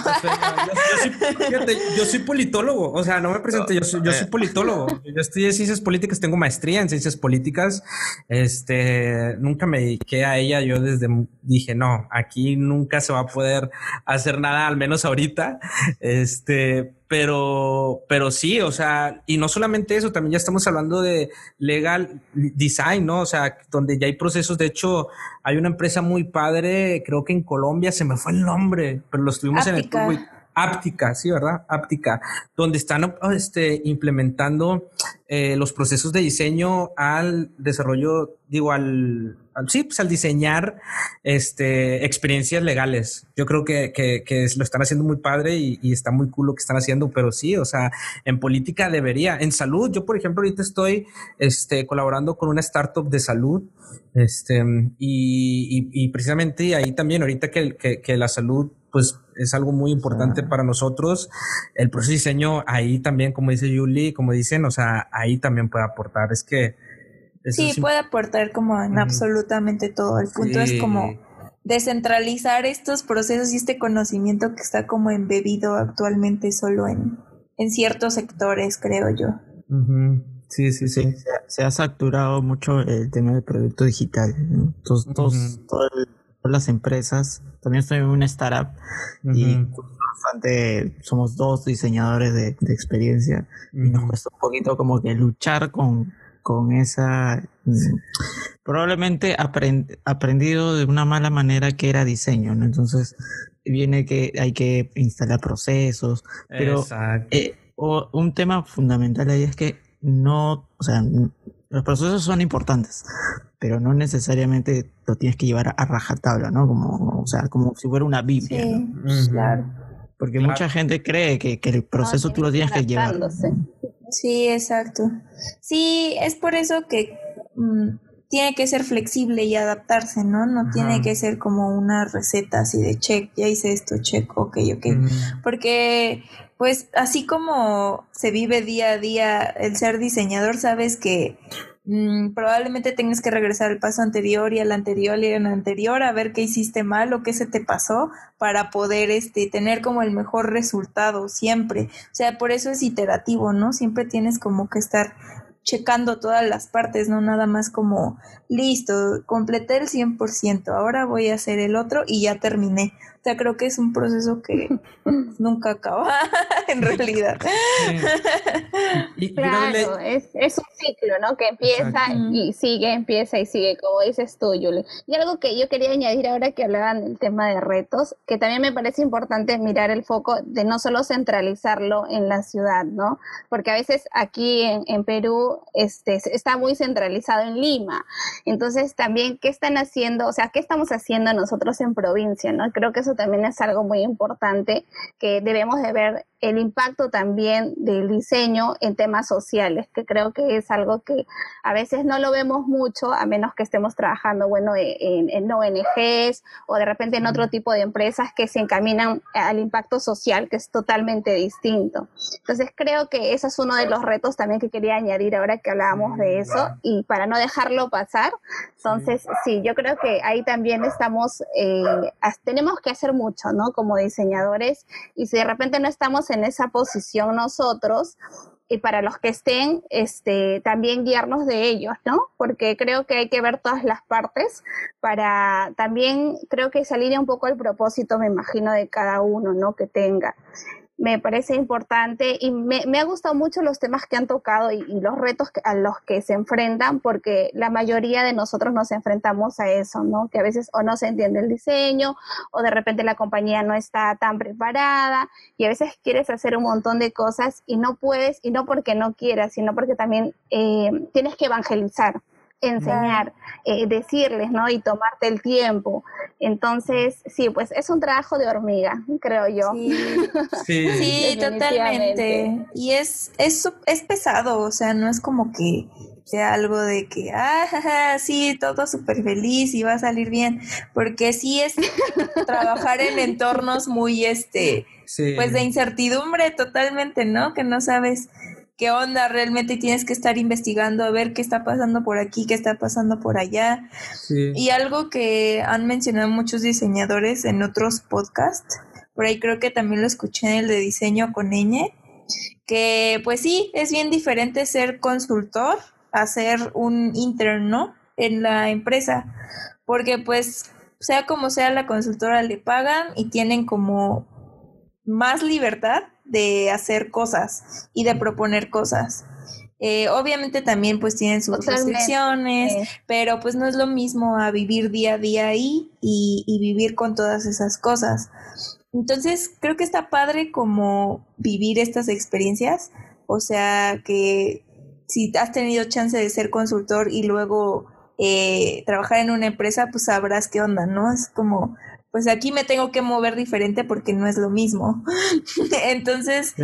Yo, soy, politólogo, o sea, no me presento, yo soy, yo soy politólogo. Yo estudié ciencias políticas, tengo maestría en ciencias políticas. Este, nunca me dediqué a ella, yo desde dije, no, aquí nunca se va a poder hacer nada, al menos ahorita. Este, pero, pero sí, o sea, y no solamente eso, también ya estamos hablando de legal design, ¿no? O sea, donde ya hay procesos. De hecho, hay una empresa muy padre, creo que en Colombia se me fue el nombre, pero lo estuvimos en el Áptica, sí, ¿verdad? Áptica, donde están este, implementando eh, los procesos de diseño al desarrollo, digo, al, sí, pues al diseñar este, experiencias legales. Yo creo que, que, lo están haciendo muy padre y, y, está muy cool lo que están haciendo, pero sí, o sea, en política debería. En salud, yo por ejemplo ahorita estoy este, colaborando con una startup de salud este, y, y, precisamente ahí también, ahorita que, que la salud pues es algo muy importante para nosotros. El proceso de diseño ahí también, como dice Julie, como dicen, o sea, ahí también puede aportar. Es que... Sí, puede aportar como en absolutamente todo. El punto es como descentralizar estos procesos y este conocimiento que está como embebido actualmente solo en, en ciertos sectores, creo yo. Sí, sí, sí. Se ha, saturado mucho el tema del producto digital. Entonces, todas las empresas también estoy en una startup y bastante, somos dos diseñadores de, experiencia y nos cuesta un poquito como que luchar con, con esa mm, probablemente aprendido de una mala manera que era diseño, ¿no? Entonces viene que hay que instalar procesos, pero eh, un tema fundamental ahí es que no, o sea, los procesos son importantes, pero no necesariamente lo tienes que llevar a rajatabla, ¿no? Como, o sea, como si fuera una Biblia. Sí, claro. Porque mucha gente cree que, el proceso tú lo tienes que llevar. Sí, exacto. Sí, es por eso que mm, tiene que ser flexible y adaptarse, ¿no? No tiene que ser como una receta así de check, ya hice esto, check, ok, ok. Porque, pues, así como se vive día a día el ser diseñador, sabes que Mm, probablemente tengas que regresar al paso anterior y al anterior y al anterior a ver qué hiciste mal o qué se te pasó para poder este, tener como el mejor resultado siempre. O sea, por eso es iterativo, ¿no? Siempre tienes como que estar checando todas las partes, no nada más como, listo, completé el 100%, ahora voy a hacer el otro y ya terminé. O sea, creo que es un proceso que nunca acaba, en realidad. claro, es, es, un ciclo, ¿no? Que empieza y sigue, empieza y sigue, como dices tú, Julie. Y algo que yo quería añadir ahora que hablaban del tema de retos, que también me parece importante mirar el foco de no solo centralizarlo en la ciudad, ¿no? Porque a veces aquí en, en Perú este, está muy centralizado en Lima Entonces, también, ¿qué están haciendo? O sea, ¿qué estamos haciendo nosotros en provincia? ¿no? Creo que eso también es algo muy importante que debemos de ver el impacto también del diseño en temas sociales, que creo que es algo que a veces no lo vemos mucho, a menos que estemos trabajando, bueno, e, en, ONGs o de repente en otro tipo de empresas que se encaminan al impacto social, que es totalmente distinto. Entonces, creo que ese es uno de los retos también que quería añadir ahora que hablábamos de mm, eso y para no dejarlo pasar. Entonces, sí, yo creo que ahí también estamos, eh, tenemos que hacer mucho, ¿no? Como diseñadores y si de repente no estamos en esa posición nosotros y para los que estén, este, también guiarnos de ellos, ¿no? Porque creo que hay que ver todas las partes para también, creo que salir un poco el propósito, me imagino, de cada uno, ¿no? Que tenga me parece importante y me, ha gustado mucho los temas que han tocado y, los retos a los que se enfrentan, porque la mayoría de nosotros nos enfrentamos a eso, ¿no? Que a veces o no se entiende el diseño o de repente la compañía no está tan preparada y a veces quieres hacer un montón de cosas y no puedes, y no porque no quieras, sino porque también eh, tienes que evangelizar enseñar, eh, decirles, ¿no? Y tomarte el tiempo. Entonces, sí, pues es un trabajo de hormiga, creo yo. Sí, totalmente. Y es, es, es pesado, o sea, no es como que sea algo de que, ah, sí, todo súper feliz y va a salir bien, porque sí es trabajar en entornos muy, este, pues de incertidumbre totalmente, ¿no? Que no sabes qué onda realmente tienes que estar investigando a ver qué está pasando por aquí, qué está pasando por allá. Y algo que han mencionado muchos diseñadores en otros podcasts, por ahí creo que también lo escuché en el de diseño con Ñ, que pues sí, es bien diferente ser consultor a ser un interno en la empresa, porque pues sea como sea la consultora le pagan y tienen como más libertad de hacer cosas y de proponer cosas. Eh, obviamente también pues tienen sus restricciones, pero pues no es lo mismo a vivir día a día ahí y, y, vivir con todas esas cosas. Entonces creo que está padre como vivir estas experiencias, o sea que si has tenido chance de ser consultor y luego eh, trabajar en una empresa, pues sabrás qué onda, ¿no? Es como pues aquí me tengo que mover diferente porque no es lo mismo. Entonces,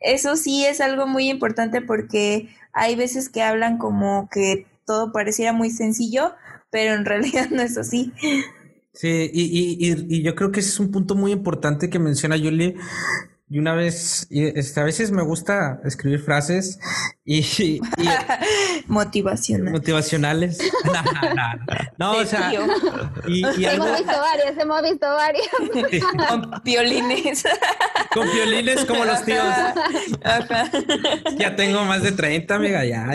eso sí es algo muy importante porque hay veces que hablan como que todo pareciera muy sencillo, pero en realidad no es así. Sí, y, y, y yo creo que ese es un punto muy importante que menciona Julie, y una vez, este, a veces me gusta escribir frases y... Motivacionales. Motivacionales. no, o sea... Y, hemos visto varias, hemos visto varias. Con piolines. Con piolines como los tíos. Ya tengo más de 30, amiga, ya.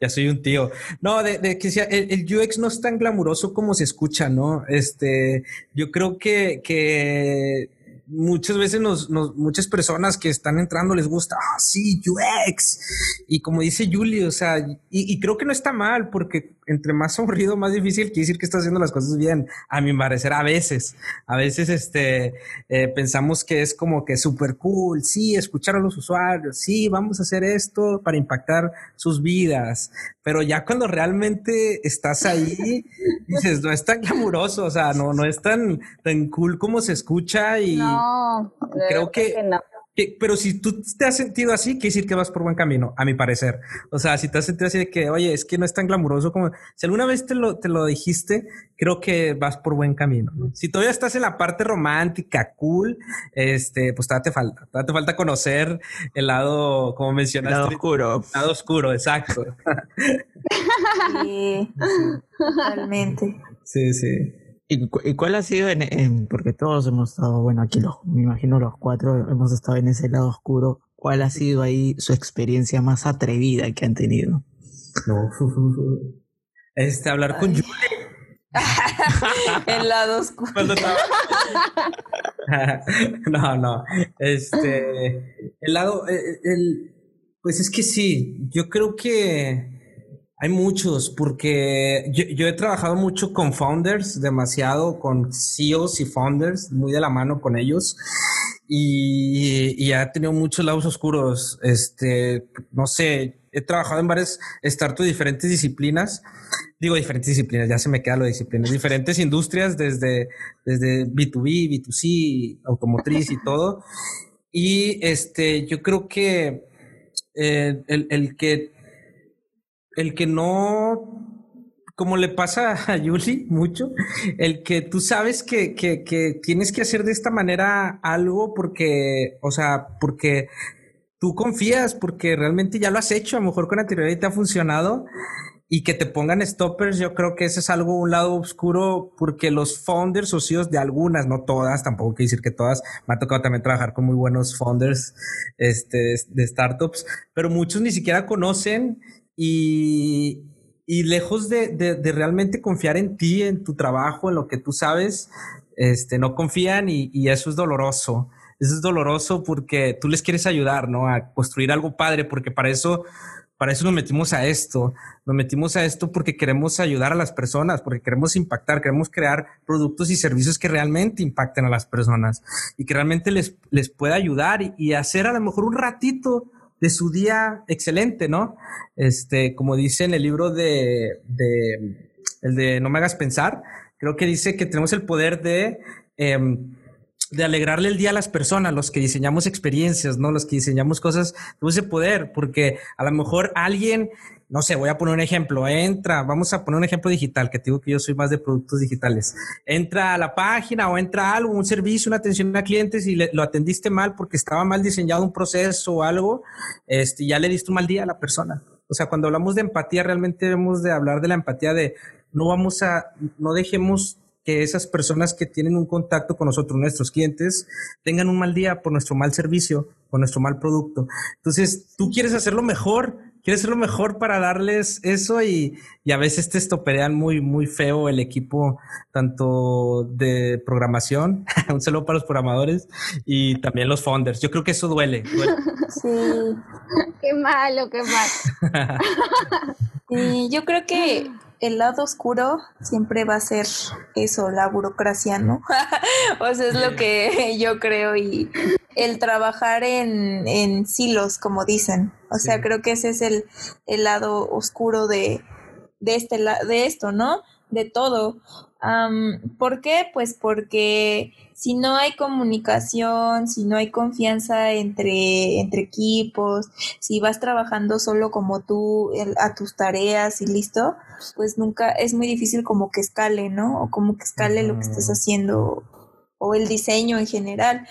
ya, soy un tío. No, de, que sea, el, el, UX no es tan glamuroso como se escucha, ¿no? Este, yo creo que, que muchas veces nos, muchas personas que están entrando les gusta, ah, sí, UX. Y como dice Julie, o sea, y, y, creo que no está mal, porque entre más aburrido, más difícil, quiere decir que está haciendo las cosas bien, a mi parecer, a veces. A veces, este, eh, pensamos que es como que súper cool, sí, escuchar a los usuarios, sí, vamos a hacer esto para impactar sus vidas. Pero ya cuando realmente estás ahí, dices, no es tan glamuroso, o sea, no, no es tan, tan cool como se escucha y creo que, pero si tú te has sentido así, quiere decir que vas por buen camino, a mi parecer. O sea, si te has sentido así de que, oye, es que no es tan glamuroso como, si alguna vez te lo, te lo dijiste, creo que vas por buen camino. Si todavía estás en la parte romántica, cool, este, pues todavía te falta, todavía te falta conocer el lado, como mencionaste. El lado oscuro. El lado oscuro, exacto. Sí, totalmente. Sí, sí. ¿Y, cuál ha sido, en, porque todos hemos estado, bueno, aquí los, me imagino los cuatro hemos estado en ese lado oscuro, ¿cuál ha sido ahí su experiencia más atrevida que han tenido? No, este, hablar con Julie. el lado oscuro. no, no, este, el lado, el, el, pues es que sí, yo creo que hay muchos, porque yo, he trabajado mucho con founders, demasiado con CEOs y founders, muy de la mano con ellos. Y, y ha tenido muchos lados oscuros. Este, no sé, he trabajado en varias startups de diferentes disciplinas. Digo diferentes disciplinas, ya se me queda lo de disciplinas. Diferentes industrias desde, desde B2B, B2C, automotriz y todo. Y este, yo creo que eh, el, el que el que no como le pasa a Yuli mucho, el que tú sabes que, que, que, tienes que hacer de esta manera algo porque, o sea, porque tú confías, porque realmente ya lo has hecho, a lo mejor con anterioridad te ha funcionado y que te pongan stoppers, yo creo que ese es algo, un lado oscuro, porque los founders o CEOs de algunas, no todas, tampoco quiero decir que todas, me ha tocado también trabajar con muy buenos founders este, de startups, pero muchos ni siquiera conocen y, y lejos de, de, realmente confiar en ti, en tu trabajo, en lo que tú sabes, este, no confían y, y, eso es doloroso. Eso es doloroso porque tú les quieres ayudar, ¿no? A construir algo padre, porque para eso, para eso nos metimos a esto. Nos metimos a esto porque queremos ayudar a las personas, porque queremos impactar, queremos crear productos y servicios que realmente impacten a las personas y que realmente les, les pueda ayudar y, y hacer a lo mejor un ratito de su día excelente, ¿no? Este, como dice en el libro de, de el de No me hagas pensar, creo que dice que tenemos el poder de, em, de alegrarle el día a las personas, los que diseñamos experiencias, ¿no? Los que diseñamos cosas, tenemos ese poder, porque a lo mejor alguien no sé, voy a poner un ejemplo, entra, vamos a poner un ejemplo digital, que te digo que yo soy más de productos digitales. Entra a la página o entra algo, un servicio, una atención a clientes y lo atendiste mal porque estaba mal diseñado un proceso o algo, este, ya le diste un mal día a la persona. O sea, cuando hablamos de empatía, realmente debemos de hablar de la empatía de no vamos a, no dejemos que esas personas que tienen un contacto con nosotros, nuestros clientes, tengan un mal día por nuestro mal servicio, por nuestro mal producto. Entonces, tú quieres hacerlo mejor, quieres ser lo mejor para darles eso y, y, a veces te estoperean muy, muy feo el equipo, tanto de programación, un saludo para los programadores y también los founders. Yo creo que eso duele. Sí, qué malo, qué malo. y yo creo que el lado oscuro siempre va a ser eso, la burocracia, ¿no? o sea, es lo que yo creo y el trabajar en, en silos, como dicen. O sea, creo que ese es el, el lado oscuro de, de, este, de esto, ¿no? De todo. ¿Por qué? Pues porque si no hay comunicación, si no hay confianza entre, entre equipos, si vas trabajando solo como tú a tus tareas y listo, pues nunca es muy difícil como que escale, ¿no? O como que escale lo que estás haciendo o el diseño en general.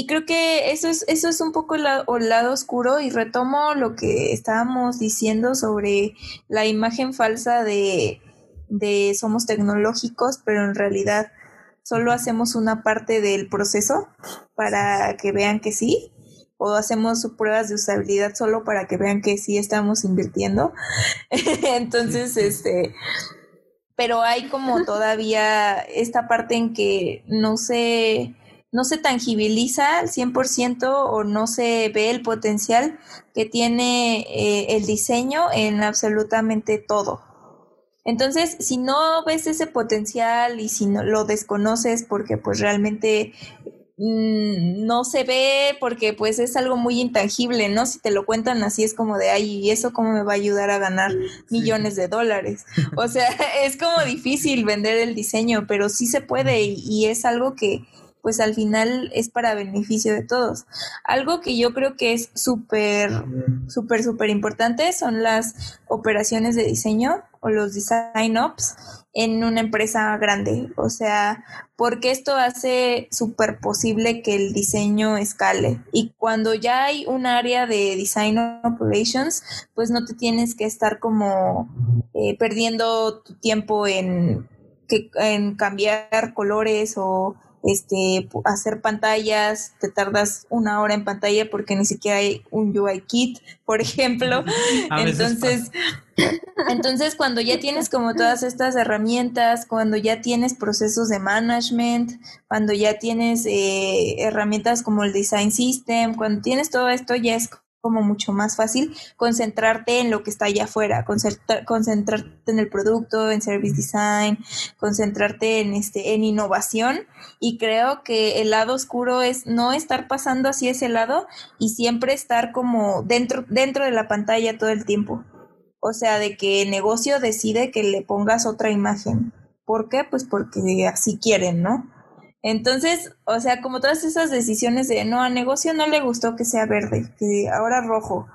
Y creo que eso es, eso es un poco el lado oscuro y retomo lo que estábamos diciendo sobre la imagen falsa de, de somos tecnológicos, pero en realidad solo hacemos una parte del proceso para que vean que sí, o hacemos pruebas de usabilidad solo para que vean que sí estamos invirtiendo. Entonces, este, pero hay como todavía esta parte en que no se, no se tangibiliza al 100% o no se ve el potencial que tiene eh, el diseño en absolutamente todo. Entonces, si no ves ese potencial y si no lo desconoces porque pues realmente mm, no se ve porque pues es algo muy intangible, ¿no? Si te lo cuentan así es como de, ay, ¿y eso cómo me va a ayudar a ganar millones de dólares? O sea, es como difícil vender el diseño, pero sí se puede y es algo que pues al final es para beneficio de todos. Algo que yo creo que es súper, súper, súper importante son las operaciones de diseño o los design ops en una empresa grande. O sea, porque esto hace súper posible que el diseño escale. Y cuando ya hay un área de design operations, pues no te tienes que estar como eh, perdiendo tu tiempo en, que, en cambiar colores o este, hacer pantallas, te tardas una hora en pantalla porque ni siquiera hay un UI kit, por ejemplo. entonces, entonces cuando ya tienes como todas estas herramientas, cuando ya tienes procesos de management, cuando ya tienes eh, herramientas como el design system, cuando tienes todo esto ya es como mucho más fácil concentrarte en lo que está allá afuera, concentrarte en el producto, en service design, concentrarte en este en innovación y creo que el lado oscuro es no estar pasando así ese lado y siempre estar como dentro dentro de la pantalla todo el tiempo. O sea, de que el negocio decide que le pongas otra imagen. ¿Por qué? Pues porque así quieren, ¿no? Entonces, o sea, como todas esas decisiones de no, a negocio no le gustó que sea verde, que ahora rojo.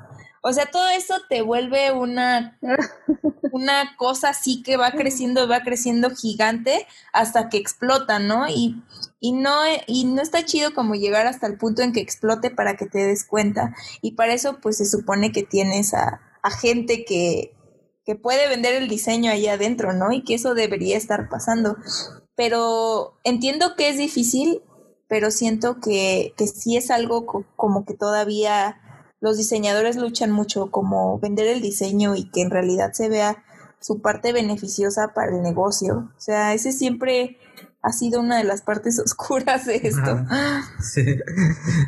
O sea, todo eso te vuelve una, una cosa así que va creciendo, va creciendo gigante hasta que explota, ¿no? Y, y no, y no está chido como llegar hasta el punto en que explote para que te des cuenta. Y para eso, pues se supone que tienes a, a gente que, que puede vender el diseño ahí adentro, ¿no? Y que eso debería estar pasando pero entiendo que es difícil, pero siento que, que sí es algo como que todavía los diseñadores luchan mucho, como vender el diseño y que en realidad se vea su parte beneficiosa para el negocio. O sea, ese siempre ha sido una de las partes oscuras de esto.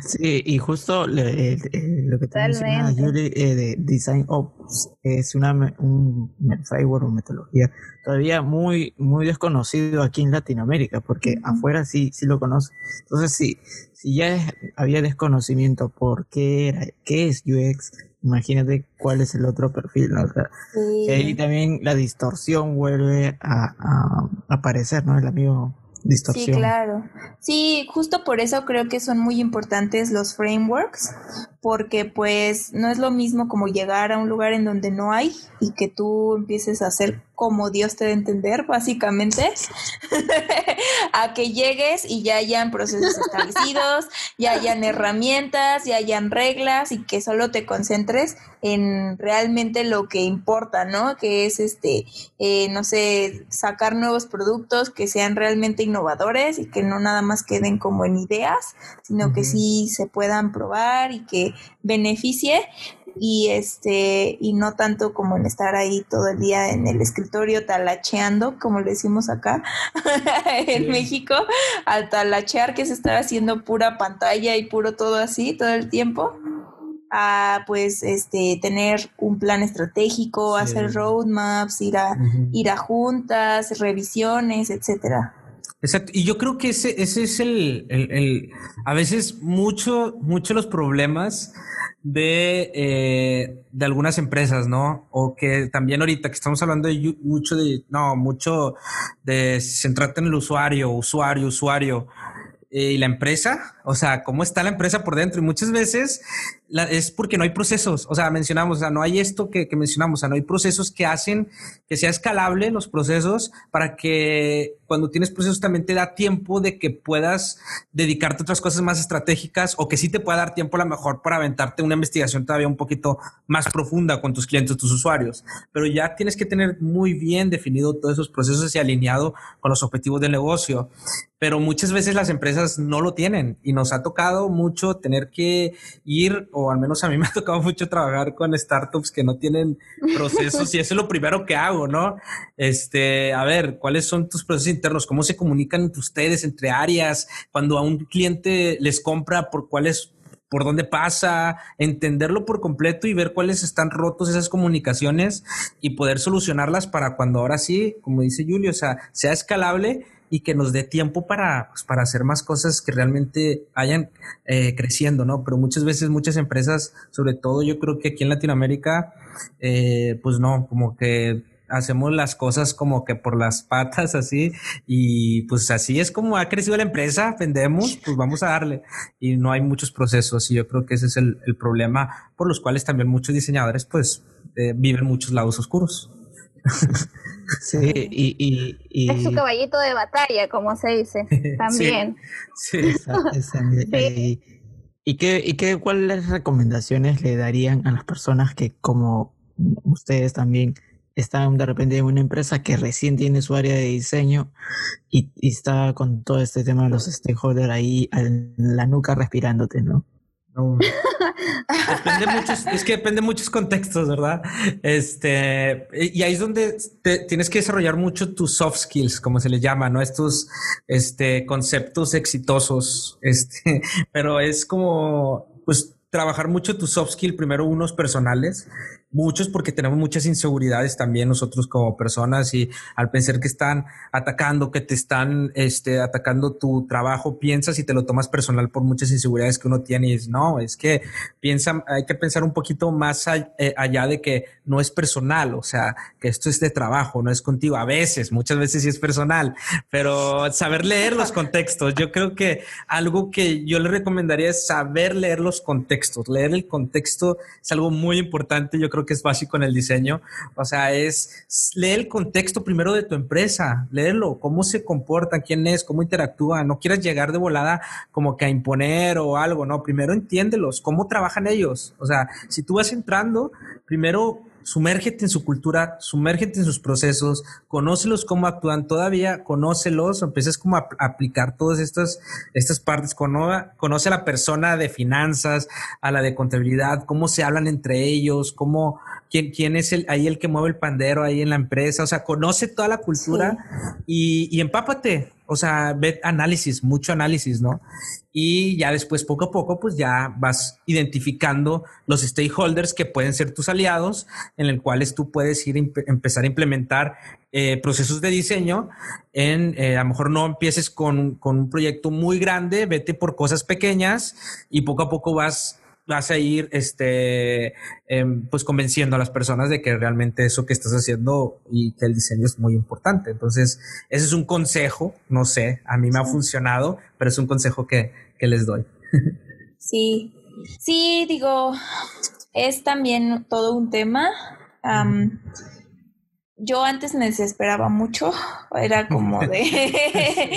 Sí, y justo lo que te mencionaba Yuri eh, de Design Ops es una, un framework o metodología todavía muy, muy desconocido aquí en Latinoamérica, porque afuera sí, sí lo conoce. Entonces, sí, si ya había desconocimiento por qué era, qué es UX, imagínate cuál es el otro perfil, ¿no? O ahí también la distorsión vuelve a, a aparecer, ¿no? El amigo Sí, claro. Sí, justo por eso creo que son muy importantes los frameworks, porque pues no es lo mismo como llegar a un lugar en donde no hay y que tú empieces a hacer como Dios te dé entender, básicamente, a que llegues y ya hayan procesos establecidos, ya hayan herramientas, ya hayan reglas y que solo te concentres en realmente lo que importa, ¿no? Que es este, eh, no sé, sacar nuevos productos que sean realmente innovadores y que no nada más queden como en ideas, sino que sí se puedan probar y que beneficie y este y no tanto como en estar ahí todo el día en el escritorio talacheando como le decimos acá en México al talachear que es estar haciendo pura pantalla y puro todo así todo el tiempo a pues este tener un plan estratégico hacer roadmaps ir a ir a juntas revisiones etcétera Exacto, y yo creo que ese, ese es el, el, el a veces mucho, mucho los problemas de, eh, de algunas empresas, ¿no? O que también ahorita que estamos hablando de mucho de, no, mucho de centrarte en el usuario, usuario, usuario. Eh, y la empresa, o sea, cómo está la empresa por dentro. Y muchas veces es porque no hay procesos. O sea, mencionamos, o sea, no hay esto que, que, mencionamos, o sea, no hay procesos que hacen que sea escalable los procesos para que cuando tienes procesos también te da tiempo de que puedas dedicarte a otras cosas más estratégicas o que sí te pueda dar tiempo a lo mejor para aventarte una investigación todavía un poquito más profunda con tus clientes, tus usuarios. Pero ya tienes que tener muy bien definido todos esos procesos y alineado con los objetivos del negocio. Pero muchas veces las empresas no lo tienen y nos ha tocado mucho tener que ir o al menos a mí me ha tocado mucho trabajar con startups que no tienen procesos y eso es lo primero que hago, ¿no? Este, a ver, ¿cuáles son tus procesos internos? ¿Cómo se comunican entre ustedes, entre áreas? Cuando a un cliente les compra, ¿por cuáles por dónde pasa, entenderlo por completo y ver cuáles están rotos esas comunicaciones y poder solucionarlas para cuando ahora sí, como dice Julio, o sea, sea escalable y que nos dé tiempo para, pues, para hacer más cosas que realmente vayan eh, creciendo, ¿no? Pero muchas veces muchas empresas, sobre todo yo creo que aquí en Latinoamérica, eh, pues no, como que hacemos las cosas como que por las patas así y pues así es como ha crecido la empresa, vendemos, pues vamos a darle y no hay muchos procesos y yo creo que ese es el, problema por los cuales también muchos diseñadores pues eh, viven muchos lados oscuros. Sí, y, y, Es su caballito de batalla, como se dice, también. Sí, sí. ¿Y, qué, y qué, cuáles recomendaciones le darían a las personas que, como ustedes también, están de repente en una empresa que recién tiene su área de diseño y, y está con todo este tema de los stakeholders ahí en la nuca respirándote, ¿no? Depende muchos, es que depende de muchos contextos, ¿verdad? Este, y ahí es donde tienes que desarrollar mucho tus soft skills, como se les llama, ¿no? Estos, este, conceptos exitosos, este, pero es como, pues, trabajar mucho tu soft skill, primero unos personales, muchos porque tenemos muchas inseguridades también nosotros como personas y al pensar que están atacando, que te están este, atacando tu trabajo, piensas y te lo tomas personal por muchas inseguridades que uno tiene y es, no, es que piensa, hay que pensar un poquito más eh, allá de que no es personal, o sea, que esto es de trabajo, no es contigo, a veces, muchas veces sí es personal, pero saber leer los contextos, yo creo que algo que yo le recomendaría es saber leer los contextos, leer el contexto es algo muy importante, yo que es básico en el diseño. O sea, es leer el contexto primero de tu empresa, leerlo, cómo se comporta, quién es, cómo interactúa. No quieras llegar de volada como que a imponer o algo, no. Primero entiéndelos, cómo trabajan ellos. O sea, si tú vas entrando, primero sumérgete en su cultura, sumérgete en sus procesos, conócelos cómo actúan todavía, conócelos, empiezas como a, aplicar todas estas, estas partes, conoce a la persona de finanzas, a la de contabilidad, cómo se hablan entre ellos, cómo, quién, quién es el, ahí el que mueve el pandero ahí en la empresa, o sea, conoce toda la cultura y, y empápate, o sea, ve análisis, mucho análisis, ¿no? Y ya después, poco a poco, pues ya vas identificando los stakeholders que pueden ser tus aliados, en el cuales tú puedes ir empezar a implementar eh, procesos de diseño. En, eh, a lo mejor no empieces con, con un proyecto muy grande, vete por cosas pequeñas y poco a poco vas vas a ir este, em, pues convenciendo a las personas de que realmente eso que estás haciendo y que el diseño es muy importante. Entonces, ese es un consejo, no sé, a mí me ha funcionado, pero es un consejo que, que les doy. Sí, sí, digo, es también todo un tema yo antes me desesperaba mucho, era como de,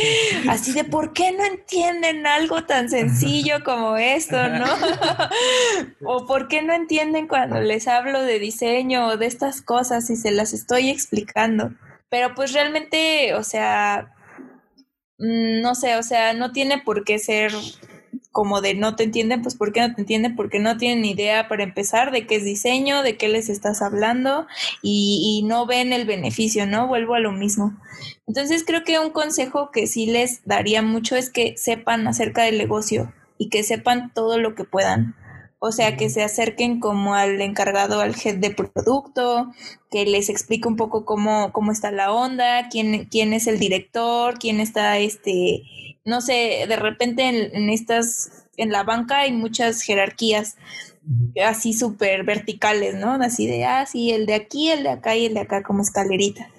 así de, ¿por qué no entienden algo tan sencillo como esto, no? o ¿por qué no entienden cuando les hablo de diseño o de estas cosas y se las estoy explicando? Pero pues realmente, o sea, mm, no sé, o sea, no tiene por qué ser como de no te entienden, pues ¿por qué no te entienden? Porque no tienen idea para empezar de qué es diseño, de qué les estás hablando y, y, no ven el beneficio, ¿no? Vuelvo a lo mismo. Entonces creo que un consejo que sí les daría mucho es que sepan acerca del negocio y que sepan todo lo que puedan. O sea, que se acerquen como al encargado, al head de producto, que les explique un poco cómo, cómo está la onda, quién, quién es el director, quién está este no sé, de repente en, estas, en la banca hay muchas jerarquías así súper verticales, ¿no? Así de, ah, sí, el de aquí, el de acá y el de acá como escalerita.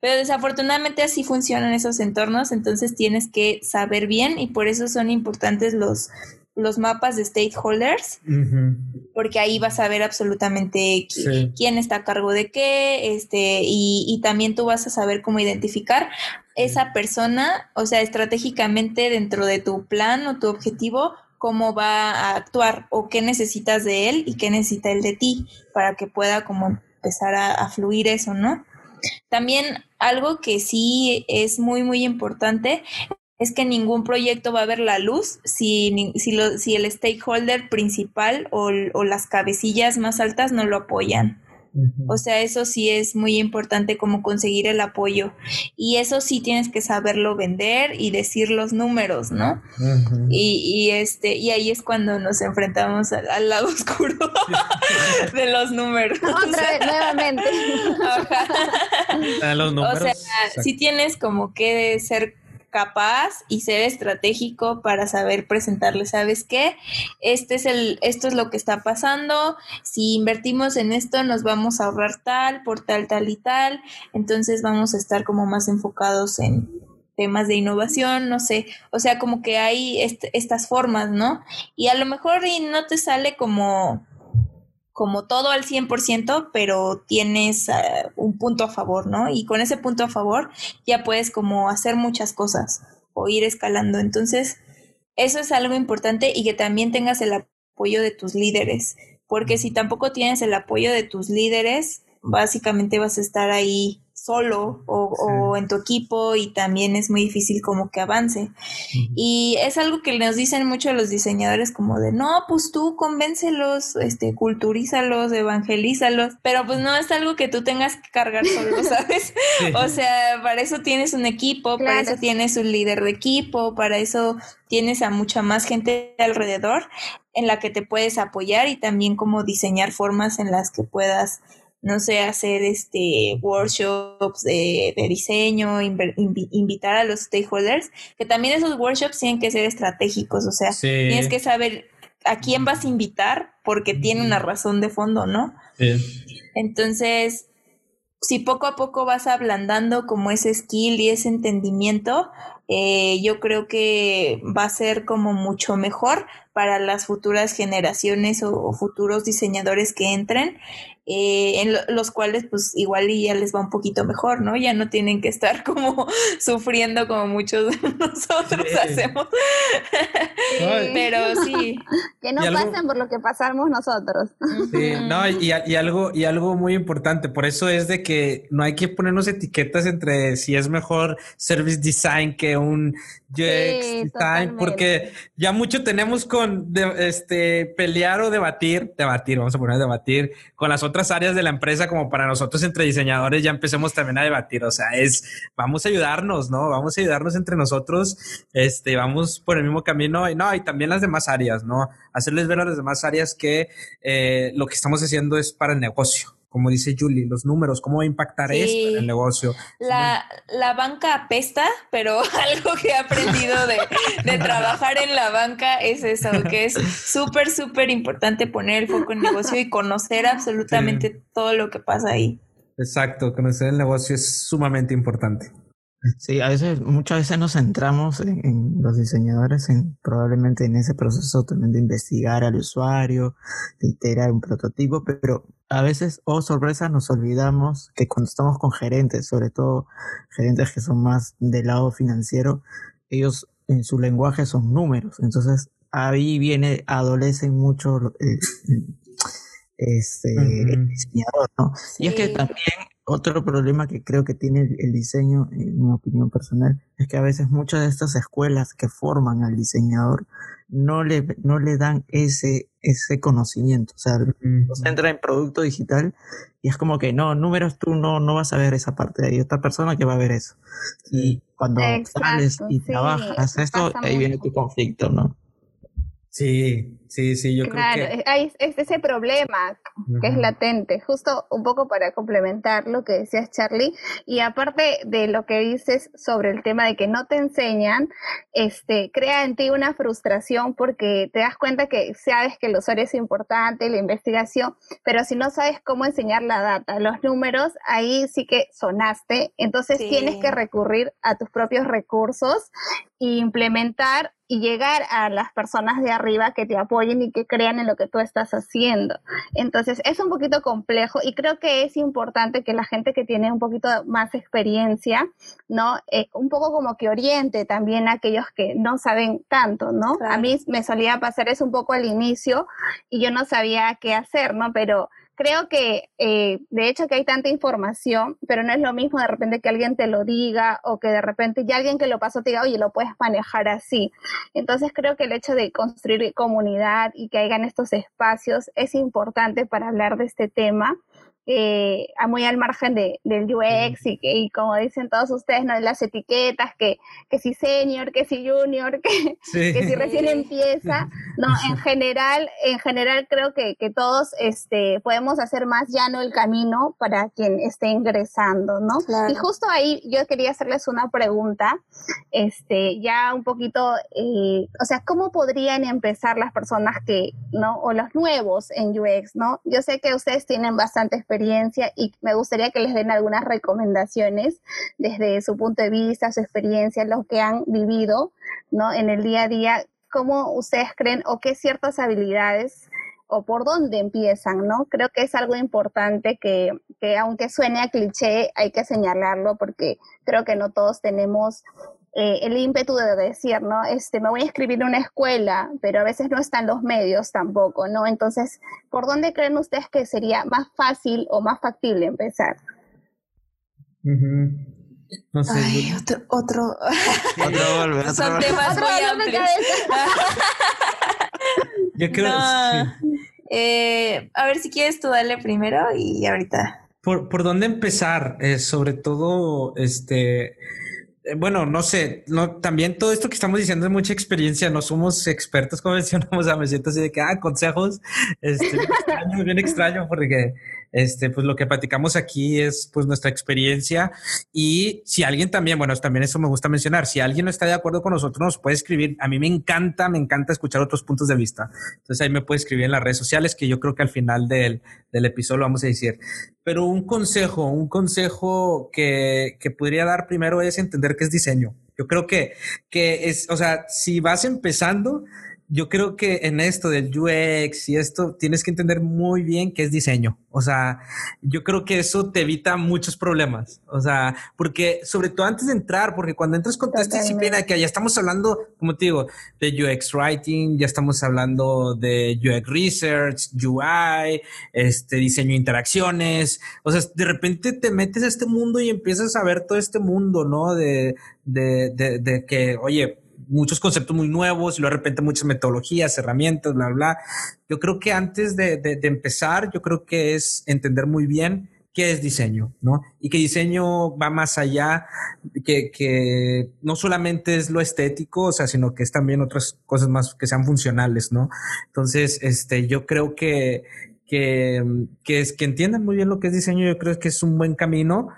Pero desafortunadamente así funcionan esos entornos, entonces tienes que saber bien y por eso son importantes los los mapas de stakeholders, porque ahí vas a ver absolutamente quién está a cargo de qué, este, y, y, también tú vas a saber cómo identificar esa persona, o sea, estratégicamente dentro de tu plan o tu objetivo, cómo va a actuar o qué necesitas de él y qué necesita él de ti para que pueda como empezar a, a fluir eso, ¿no? También algo que sí es muy, muy importante es que ningún proyecto va a ver la luz si, si, si el stakeholder principal o, o, las cabecillas más altas no lo apoyan. O sea, eso sí es muy importante como conseguir el apoyo. Y eso sí tienes que saberlo vender y decir los números, ¿no? y, y, este, y ahí es cuando nos enfrentamos al, lado oscuro de los números. Otra vez, nuevamente. Los números. O sea, sí tienes como que ser capaz y ser estratégico para saber presentarle, ¿sabes qué? Este es el, esto es lo que está pasando, si invertimos en esto nos vamos a ahorrar tal, por tal, tal y tal, entonces vamos a estar como más enfocados en temas de innovación, no sé, o sea, como que hay estas formas, ¿no? Y a lo mejor y no te sale como como todo al 100%, pero tienes eh, un punto a favor, ¿no? Y con ese punto a favor ya puedes como hacer muchas cosas o ir escalando. Entonces, eso es algo importante y que también tengas el apoyo de tus líderes, porque si tampoco tienes el apoyo de tus líderes, básicamente vas a estar ahí solo o, en tu equipo y también es muy difícil como que avance. Y es algo que nos dicen mucho los diseñadores como de, no, pues tú convéncelos, este, culturízalos, evangelízalos, pero pues no es algo que tú tengas que cargar solo, ¿sabes? O sea, para eso tienes un equipo, para eso tienes un líder de equipo, para eso tienes a mucha más gente alrededor en la que te puedes apoyar y también como diseñar formas en las que puedas no sé, hacer este workshops de, diseño, invitar a los stakeholders, que también esos workshops tienen que ser estratégicos, o sea, tienes que saber a quién vas a invitar porque tiene una razón de fondo, ¿no? Entonces, si poco a poco vas ablandando como ese skill y ese entendimiento, eh, yo creo que va a ser como mucho mejor para las futuras generaciones o, futuros diseñadores que entren, eh, en los cuales pues igual ya les va un poquito mejor, ¿no? Ya no tienen que estar como sufriendo como muchos de nosotros hacemos. Pero sí. que no pasen por lo que pasamos nosotros. Sí, no, y, y, algo, y algo muy importante, por eso es de que no hay que ponernos etiquetas entre si es mejor service design que un UX design, porque ya mucho tenemos con este pelear o debatir, debatir, vamos a poner debatir con las otras áreas de la empresa, como para nosotros entre diseñadores ya empecemos también a debatir. O sea, es vamos a ayudarnos, ¿no? Vamos a ayudarnos entre nosotros, este, vamos por el mismo camino y no, y también las demás áreas, ¿no? Hacerles ver a las demás áreas que eh, lo que estamos haciendo es para el negocio como dice Julie, los números, cómo va a impactar esto en el negocio. La, la, banca apesta, pero algo que he aprendido de, trabajar en la banca es eso, que es súper, súper importante poner el foco en el negocio y conocer absolutamente todo lo que pasa ahí. Exacto, conocer el negocio es sumamente importante. Sí, a veces, muchas veces nos centramos en, los diseñadores, en probablemente en ese proceso también de investigar al usuario, de iterar un prototipo, pero a veces, oh sorpresa, nos olvidamos que cuando estamos con gerentes, sobre todo gerentes que son más del lado financiero, ellos en su lenguaje son números, entonces ahí viene, adolecen mucho este, el diseñador, ¿no? Y es que también otro problema que creo que tiene el, diseño, en mi opinión personal, es que a veces muchas de estas escuelas que forman al diseñador no le, no le dan ese, ese conocimiento. O sea, se entra en producto digital y es como que no, números tú no, no vas a ver esa parte. Hay otra persona que va a ver eso. Y cuando sales y trabajas esto, ahí viene tu conflicto, ¿no? Sí, sí, sí, yo creo que... Hay, es ese problema que es latente, justo un poco para complementar lo que decías Charlie, y aparte de lo que dices sobre el tema de que no te enseñan, este, crea en ti una frustración porque te das cuenta que sabes que el usuario es importante, la investigación, pero si no sabes cómo enseñar la data, los números, ahí sí que sonaste, entonces tienes que recurrir a tus propios recursos e implementar y llegar a las personas de arriba que te apoyen y que crean en lo que tú estás haciendo. Entonces, es un poquito complejo y creo que es importante que la gente que tiene un poquito más experiencia, ¿no? Eh, un poco como que oriente también a aquellos que no saben tanto, ¿no? A mí me solía pasar eso un poco al inicio y yo no sabía qué hacer, ¿no? Pero creo que eh, de hecho que hay tanta información, pero no es lo mismo de repente que alguien te lo diga o que de repente ya alguien que lo pasó te diga, oye, lo puedes manejar así. Entonces creo que el hecho de construir comunidad y que hayan estos espacios es importante para hablar de este tema eh, muy al margen de, del UX y, y, como dicen todos ustedes, ¿no? de las etiquetas, que, que si senior, que si junior, que, que si recién empieza. No, en general, en general creo que, que todos este, podemos hacer más llano el camino para quien esté ingresando, ¿no? Y justo ahí yo quería hacerles una pregunta, este, ya un poquito, eh, o sea, ¿cómo podrían empezar las personas que, ¿no? O los nuevos en UX, ¿no? Yo sé que ustedes tienen bastante experiencia experiencia y me gustaría que les den algunas recomendaciones desde su punto de vista, su experiencia, lo que han vivido, ¿no? En el día a día, cómo ustedes creen o qué ciertas habilidades o por dónde empiezan, ¿no? Creo que es algo importante que, que aunque suene a cliché, hay que señalarlo porque creo que no todos tenemos eh, el ímpetu de decir, ¿no? Este, me voy a escribir una escuela, pero a veces no están los medios tampoco, ¿no? Entonces, ¿por dónde creen ustedes que sería más fácil o más factible empezar? No sé. Ay, otro, otro. otro Son temas muy amplios. Yo creo eh, a ver si quieres tú dale primero y ahorita. ¿Por, por dónde empezar? Eh, sobre todo, este, bueno, no sé, no, también todo esto que estamos diciendo es mucha experiencia, no somos expertos, como mencionamos, a me siento así de que, ah, consejos, este, extraño, bien extraño, porque, este, pues lo que platicamos aquí es, pues, nuestra experiencia, y si alguien también, bueno, también eso me gusta mencionar, si alguien no está de acuerdo con nosotros, nos puede escribir, a mí me encanta, me encanta escuchar otros puntos de vista, entonces ahí me puede escribir en las redes sociales, que yo creo que al final del, del episodio vamos a decir, pero un consejo, un consejo que, que podría dar primero es entender qué es diseño. Yo creo que, que es, o sea, si vas empezando, yo creo que en esto del UX y esto tienes que entender muy bien qué es diseño. O sea, yo creo que eso te evita muchos problemas. O sea, porque sobre todo antes de entrar, porque cuando entras con esta disciplina que ya estamos hablando, como te digo, de UX writing, ya estamos hablando de UX research, UI, este diseño de interacciones. O sea, de repente te metes a este mundo y empiezas a ver todo este mundo, ¿no? De, de, de, de que, oye, muchos conceptos muy nuevos y luego de repente muchas metodologías, herramientas, bla, bla. Yo creo que antes de, de, de empezar, yo creo que es entender muy bien qué es diseño, ¿no? Y que diseño va más allá, que, que no solamente es lo estético, o sea, sino que es también otras cosas más que sean funcionales, ¿no? Entonces, este, yo creo que, que, que, es, que entiendan muy bien lo que es diseño, yo creo que es un buen camino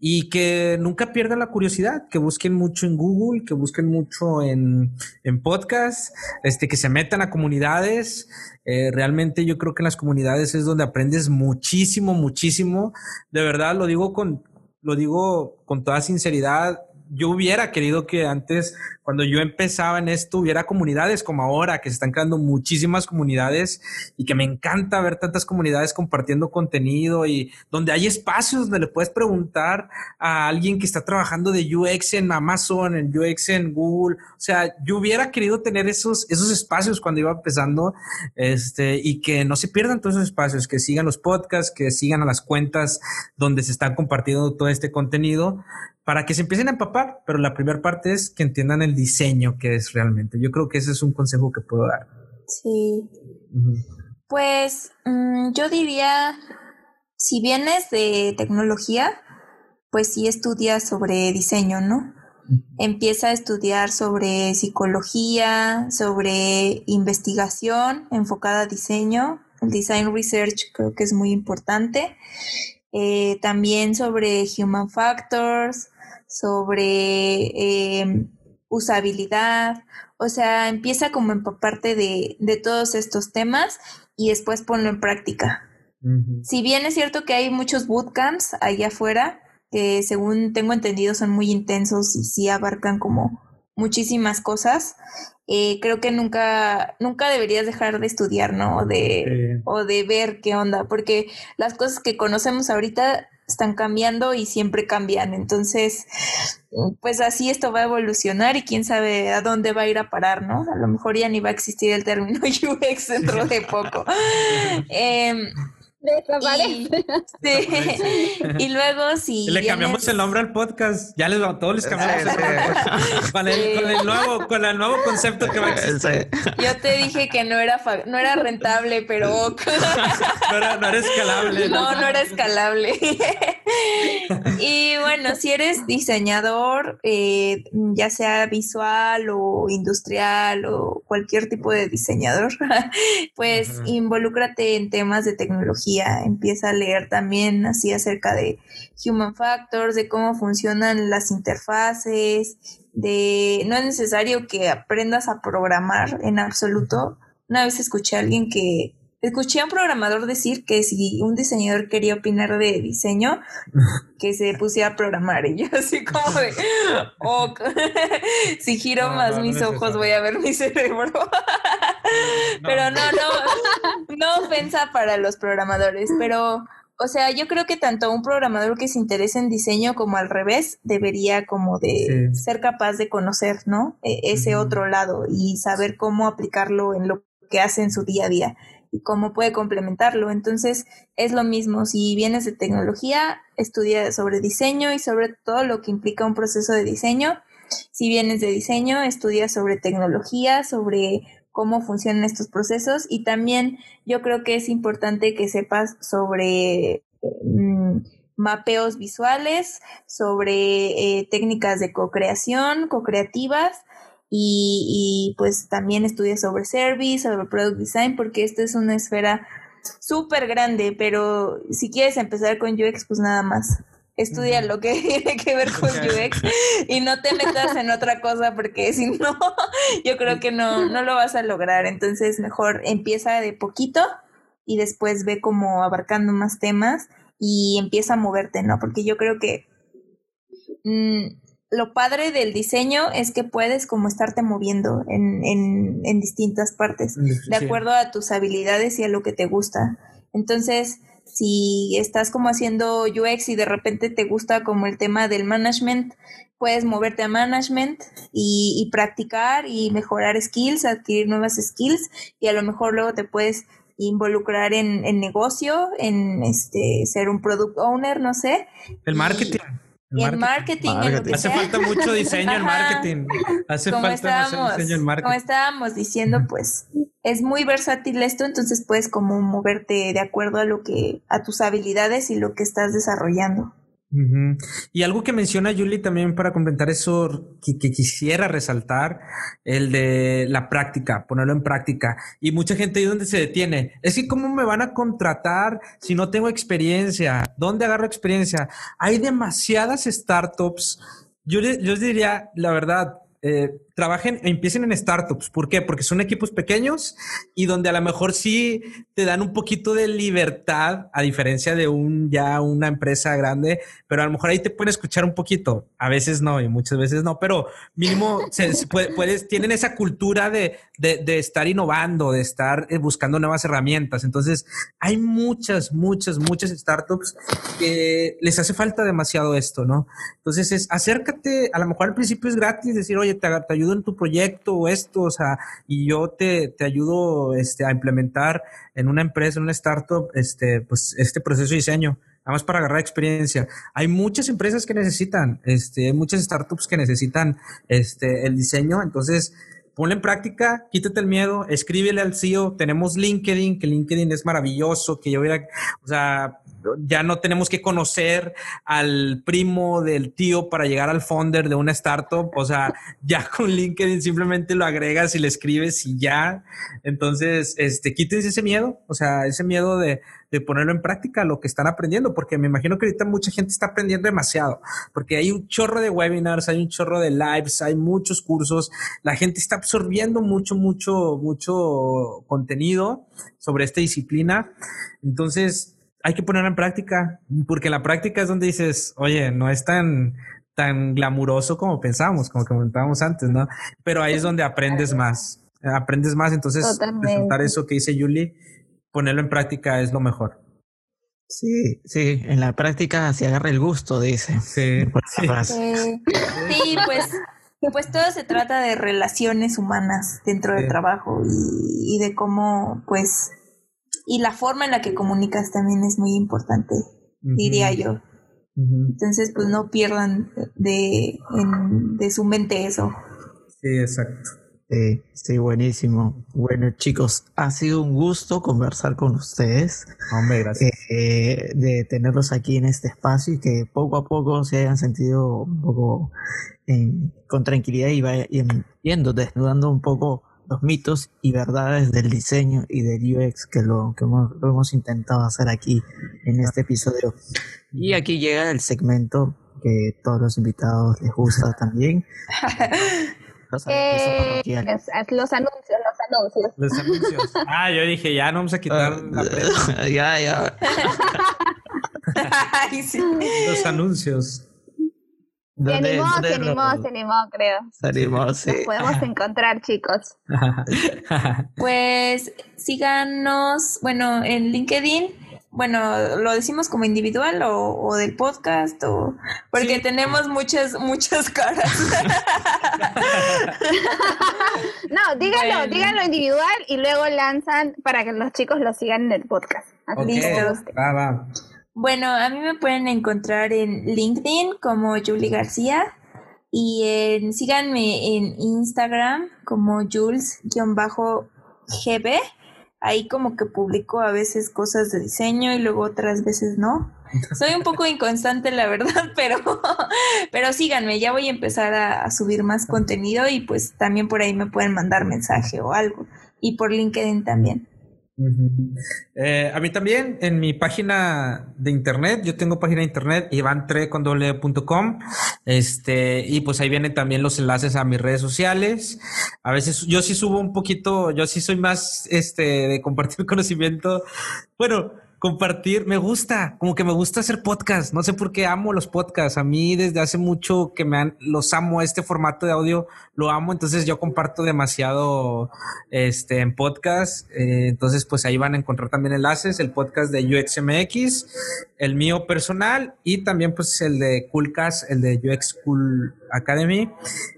y que nunca pierdan la curiosidad, que busquen mucho en Google, que busquen mucho en, en podcast, este, que se metan a comunidades. Eh, realmente yo creo que en las comunidades es donde aprendes muchísimo, muchísimo. De verdad, lo digo con, lo digo con toda sinceridad yo hubiera querido que antes, cuando yo empezaba en esto, hubiera comunidades como ahora, que se están creando muchísimas comunidades y que me encanta ver tantas comunidades compartiendo contenido y donde hay espacios donde le puedes preguntar a alguien que está trabajando de UX en Amazon, en UX en Google. O sea, yo hubiera querido tener esos, esos espacios cuando iba empezando, este, y que no se pierdan todos esos espacios, que sigan los podcasts, que sigan a las cuentas donde se están compartiendo todo este contenido para que se empiecen a empapar, pero la primera parte es que entiendan el diseño que es realmente. Yo creo que ese es un consejo que puedo dar. Sí. Pues mm, yo diría, si vienes de tecnología, pues sí estudia sobre diseño, ¿no? Empieza a estudiar sobre psicología, sobre investigación enfocada a diseño. El design research creo que es muy importante. Eh, también sobre human factors, sobre em, usabilidad, o sea, empieza como empaparte de, de todos estos temas y después ponlo en práctica. Si bien es cierto que hay muchos bootcamps allá afuera, que según tengo entendido son muy intensos y sí abarcan como muchísimas cosas, eh, creo que nunca, nunca deberías dejar de estudiar, ¿no? O de, o de ver qué onda, porque las cosas que conocemos ahorita están cambiando y siempre cambian. Entonces, pues así esto va a evolucionar y quién sabe a dónde va a ir a parar, ¿no? A lo mejor ya ni va a existir el término UX dentro de poco. eh, Desaparece. Sí. y luego si. Le cambiamos el nombre al podcast. Ya les va, todos les cambiamos el nombre. Con el, nuevo, con el nuevo concepto que va a existir. Yo te dije que no era no era rentable, pero. no, era, no era escalable. No, no era escalable. Y bueno, si eres diseñador, eh, ya sea visual o industrial o cualquier tipo de diseñador, pues involúcrate en temas de tecnología empieza a leer también así acerca de human factors, de cómo funcionan las interfaces, de no es necesario que aprendas a programar en absoluto. Una vez escuché a alguien que escuché a un programador decir que si un diseñador quería opinar de diseño, que se pusiera a programar. Y yo así como de, si giro más mis ojos voy a ver mi cerebro. pero no, no, no ofensa para los programadores, pero... O sea, yo creo que tanto un programador que se interese en diseño como al revés debería como de ser capaz de conocer, ¿no? E, ese otro lado y saber cómo aplicarlo en lo que hace en su día a día y cómo puede complementarlo. Entonces, es lo mismo, si vienes de tecnología, estudia sobre diseño y sobre todo lo que implica un proceso de diseño. Si vienes de diseño, estudia sobre tecnología, sobre cómo funcionan estos procesos y también yo creo que es importante que sepas sobre mm, mapeos visuales, sobre eh, técnicas de co-creación, co-creativas y, pues también estudia sobre service, sobre product design, porque esta es una esfera súper grande, pero si quieres empezar con UX, pues nada más. Estudia lo que tiene que ver con UX y no te metas en otra cosa porque si no, yo creo que no, no lo vas a lograr. Entonces, mejor empieza de poquito y después ve como abarcando más temas y empieza a moverte, ¿no? Porque yo creo que mm, lo padre del diseño es que puedes como estarte moviendo en, en, en distintas partes, de acuerdo a tus habilidades y a lo que te gusta. Entonces, si estás como haciendo UX y de repente te gusta como el tema del management, puedes moverte a management y, y, practicar y mejorar skills, adquirir nuevas skills y a lo mejor luego te puedes involucrar en, en negocio, en este ser un product owner, no sé. El marketing. Y en marketing, Hace falta mucho diseño en marketing. Hace falta mucho diseño en marketing. Como estábamos diciendo, pues es muy versátil esto, entonces puedes como moverte de acuerdo a lo que, a tus habilidades y lo que estás desarrollando. Y algo que menciona Julie también para complementar eso que, quisiera resaltar, el de la práctica, ponerlo en práctica. Y mucha gente ahí donde se detiene. Es que cómo me van a contratar si no tengo experiencia. ¿Dónde agarro experiencia? Hay demasiadas startups. Yo, yo diría, la verdad, eh, trabajen, empiecen en startups. ¿Por qué? Porque son equipos pequeños y donde a lo mejor sí te dan un poquito de libertad, a diferencia de un ya una empresa grande, pero a lo mejor ahí te pueden escuchar un poquito. A veces no y muchas veces no, pero mínimo se, puedes, tienen esa cultura de, de, de, estar innovando, de estar eh, buscando nuevas herramientas. Entonces, hay muchas, muchas, muchas startups que les hace falta demasiado esto, ¿no? Entonces, es acércate, a lo mejor al principio es gratis, decir, oye, te, te ayudo en tu proyecto o esto, o sea, y yo te, te ayudo este, a implementar en una empresa, en una startup, este, pues, este proceso de diseño. Nada más para agarrar experiencia. Hay muchas empresas que necesitan, este, muchas startups que necesitan este, el diseño. Entonces, ponle en práctica, quítate el miedo, escríbele al CEO. Tenemos LinkedIn, que LinkedIn es maravilloso, que yo hubiera, o sea, ya no tenemos que conocer al primo del tío para llegar al founder de una startup. O sea, ya con LinkedIn simplemente lo agregas y le escribes y ya. Entonces, este, quítense ese miedo, o sea, ese miedo de, de ponerlo en práctica, lo que están aprendiendo, porque me imagino que ahorita mucha gente está aprendiendo demasiado, porque hay un chorro de webinars, hay un chorro de lives, hay muchos cursos, la gente está absorbiendo mucho, mucho, mucho contenido sobre esta disciplina. Entonces, hay que ponerla en práctica, porque la práctica es donde dices, oye, no es tan, tan glamuroso como pensábamos, como comentábamos antes, ¿no? Pero ahí es donde aprendes más, aprendes más, entonces presentar eso que dice Julie, ponerlo en práctica es lo mejor. Sí, sí, en la práctica se agarra el gusto, dice. Sí, sí. pues, pues todo se trata de relaciones humanas dentro del trabajo y, y de cómo, pues, y la forma en la que comunicas también es muy importante, diría yo. Entonces, pues no pierdan de, de su mente eso. Sí, exacto. Sí, sí, buenísimo. Bueno, chicos, ha sido un gusto conversar con ustedes. Hombre, gracias. Eh, de tenerlos aquí en este espacio y que poco a poco se hayan sentido un poco con tranquilidad y vayan yendo, desnudando un poco los mitos y verdades del diseño y del UX que lo que hemos, lo hemos intentado hacer aquí en este episodio. Y aquí llega el segmento que todos los invitados les gusta también. Los, eh, los, anuncios, los anuncios. Los anuncios. Ah, yo dije, ya no vamos a quitar la prensa. ya, ya. Los anuncios. Se animó, se animó, se animó, creo. Se animó, sí. Nos podemos encontrar, chicos. pues síganos, bueno, en LinkedIn. Bueno, lo decimos como individual o, o del podcast o porque tenemos muchas muchas caras. no, díganlo, díganlo individual y luego lanzan para que los chicos lo sigan en el podcast. Listo. Va, va. Bueno, a mí me pueden encontrar en LinkedIn como Julie García y en, síganme en Instagram como Jules-GB. Ahí como que publico a veces cosas de diseño y luego otras veces no. Soy un poco inconstante, la verdad, pero, pero síganme, ya voy a empezar a, subir más contenido y pues también por ahí me pueden mandar mensaje o algo. Y por LinkedIn también. Eh, a mí también, en mi página de internet, yo tengo página de internet, ivantre.com, este, y pues ahí vienen también los enlaces a mis redes sociales. A veces yo sí subo un poquito, yo sí soy más, este, de compartir conocimiento. Bueno, compartir, me gusta, como que me gusta hacer podcast, no sé por qué amo los podcasts, a mí desde hace mucho que me han, los amo, este formato de audio lo amo, entonces yo comparto demasiado este, en podcast, eh, entonces pues ahí van a encontrar también enlaces, el podcast de UXMX, el mío personal y también pues el de Coolcast, el de UX Cool Academy,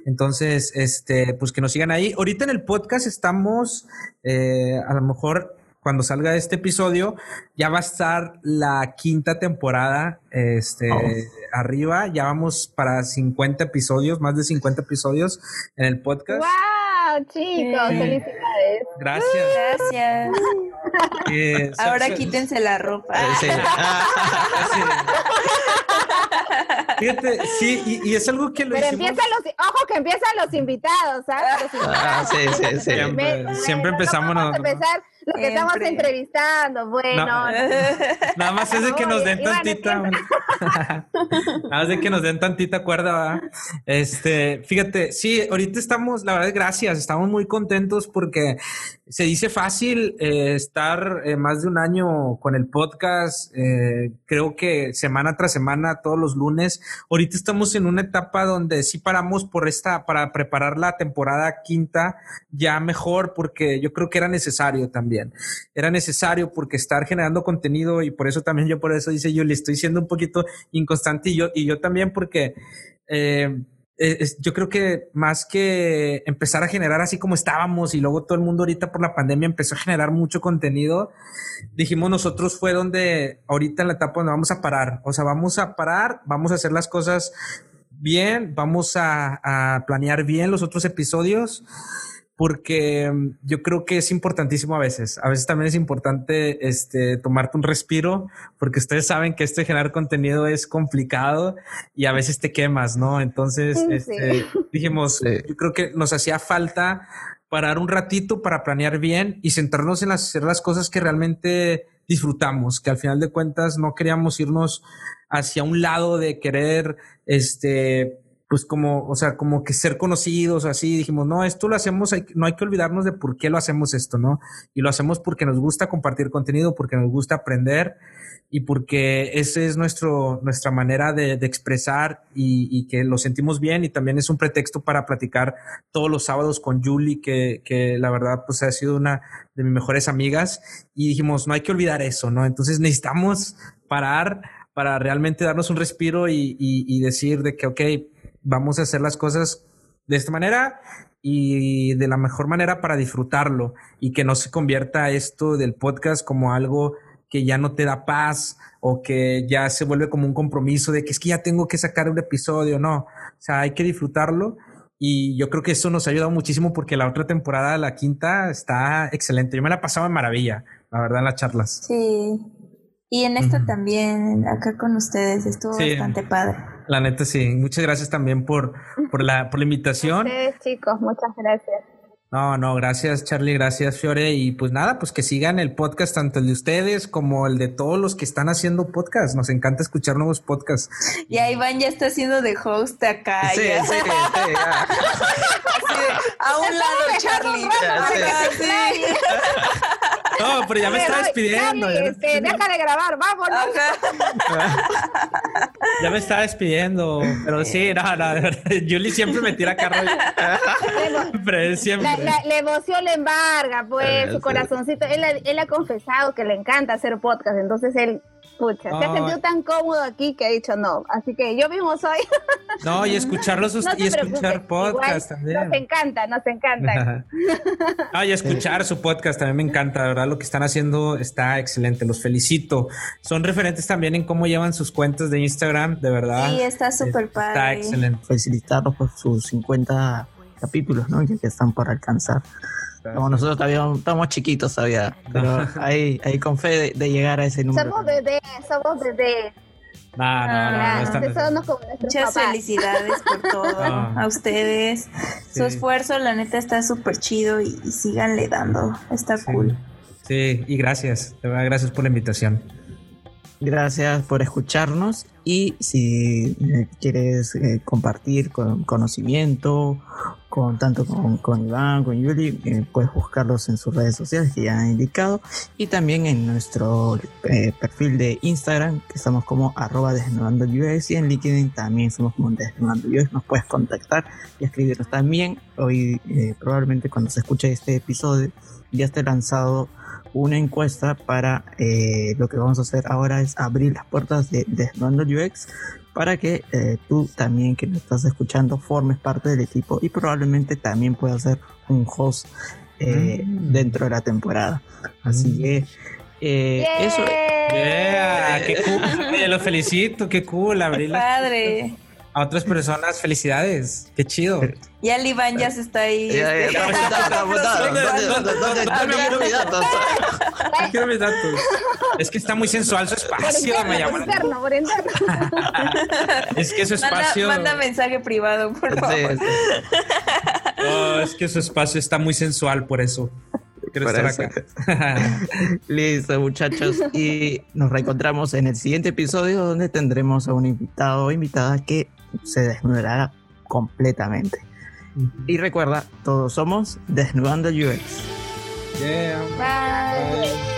entonces este, pues que nos sigan ahí, ahorita en el podcast estamos eh, a lo mejor cuando salga este episodio, ya va a estar la quinta temporada este, oh. arriba. Ya vamos para 50 episodios, más de 50 episodios en el podcast. ¡Wow, chicos! ¡Felicidades! Gracias. Gracias. Ahora quítense la ropa. Sí. Fíjate, sí, y, es algo que lo Pero empiezan los, ojo que empiezan los invitados, ¿sabes? Ah, sí, sí, sí. Siempre, siempre empezamos. No a empezar lo que estamos entrevistando, bueno. nada más es de que nos den tantita. nada más de que nos den tantita cuerda. Este, fíjate, sí, ahorita estamos, la verdad, gracias, estamos muy contentos porque se dice fácil eh, estar eh, más de un año con el podcast, eh, creo que semana tras semana, todos los lunes. Ahorita estamos en una etapa donde sí paramos por esta, para preparar la temporada quinta ya mejor, porque yo creo que era necesario también. Era necesario porque estar generando contenido y por eso también yo por eso dice yo le estoy siendo un poquito inconstante y yo, y yo también porque... Eh, yo creo que más que empezar a generar así como estábamos y luego todo el mundo ahorita por la pandemia empezó a generar mucho contenido, dijimos nosotros fue donde ahorita en la etapa donde vamos a parar, o sea, vamos a parar, vamos a hacer las cosas bien, vamos a, a planear bien los otros episodios porque mm, yo creo que es importantísimo a veces. A veces también es importante este, tomarte un respiro, porque ustedes saben que este generar contenido es complicado y a veces te quemas, ¿no? Entonces, este, dijimos, yo creo que nos hacía falta parar un ratito para planear bien y centrarnos en hacer las cosas que realmente disfrutamos, que al final de cuentas no queríamos irnos hacia un lado de querer, este, pues como, o sea, como que ser conocidos, así, dijimos, no, esto lo hacemos, no hay que olvidarnos de por qué lo hacemos esto, ¿no? Y lo hacemos porque nos gusta compartir contenido, porque nos gusta aprender y porque esa es nuestro, nuestra manera de, expresar y, que lo sentimos bien y también es un pretexto para platicar todos los sábados con Julie, que, que la verdad pues ha sido una de mis mejores amigas y dijimos, no hay que olvidar eso, ¿no? Entonces necesitamos parar para realmente darnos un respiro y, y decir de que, ok, vamos a hacer las cosas de esta manera y de la mejor manera para disfrutarlo y que no se convierta esto del podcast como algo que ya no te da paz o que ya se vuelve como un compromiso de que es que ya tengo que sacar un episodio, no, o sea, hay que disfrutarlo y yo creo que eso nos ha ayudado muchísimo porque la otra temporada, la quinta, está excelente. Yo me la pasaba en maravilla, la verdad, en las charlas. Sí, y en esto también, acá con ustedes, estuvo bastante padre. La neta, sí. Muchas gracias también por, por, la, por la invitación. Ustedes, chicos, muchas gracias. No, no, gracias Charlie, gracias Fiore y pues nada, pues que sigan el podcast tanto el de ustedes como el de todos los que están haciendo podcast. Nos encanta escuchar nuevos podcasts. Y ahí Iván ya está haciendo de host acá. Sí, sí, sí, a un lado Charlie. No, pero ya me está despidiendo. este, deja de grabar, vámonos. ya me está despidiendo. Pero sí, no, no, Julie siempre me tira carro. siempre, siempre. La, la, emoción le embarga, pues, su corazoncito. Él, él ha confesado que le encanta hacer podcast, entonces él Pucha, se ha sentido tan cómodo aquí que ha dicho no. Así que yo mismo soy. No, y escucharlos y escuchar podcast también. Nos encanta, nos encanta. ah, y escuchar su podcast también me encanta, la verdad. Lo que están haciendo está excelente. Los felicito. Son referentes también en cómo llevan sus cuentas de Instagram, de verdad. Sí, está súper padre. Está excelente. Felicitarlos por sus 50 capítulos, ¿no? Que están por alcanzar. Como nosotros todavía estamos chiquitos todavía, pero ahí, ahí con fe de, llegar a ese número. Somos bebés, somos bebés. No, no, no, no, Muchas felicidades por todo a ustedes. Su esfuerzo, la neta, está súper chido y, síganle dando. Está cool. Sí, y gracias. De verdad, gracias por la invitación. Gracias por escucharnos y si quieres eh, compartir con conocimiento con tanto con, con Iván, con Yuli, eh, puedes buscarlos en sus redes sociales que ya han indicado. Y también en nuestro perfil de Instagram que estamos como arroba desnudando y en LinkedIn también somos como desnudando nos puedes contactar y escribirnos también. Hoy probablemente cuando se escuche este episodio ya esté lanzado una encuesta para eh, lo que vamos a hacer ahora es abrir las puertas de Desnudando UX para que eh, tú también que me estás escuchando formes parte del equipo y probablemente también puedas ser un host eh, mm. dentro de la temporada. Así mm. que eso. Yeah, qué cool. Lo felicito, qué cool. Abrir Padre a otras personas felicidades. Qué chido. Y el Iván ya se está ahí. quiero mis datos. Es que está muy sensual su espacio. me. Es que su espacio. Manda, mensaje privado, por favor. es que su espacio está muy sensual por eso. Listo, muchachos. Y nos reencontramos en el siguiente episodio donde tendremos a un invitado o invitada que se desnudará completamente. Y recuerda, todos somos Desnudando UX. left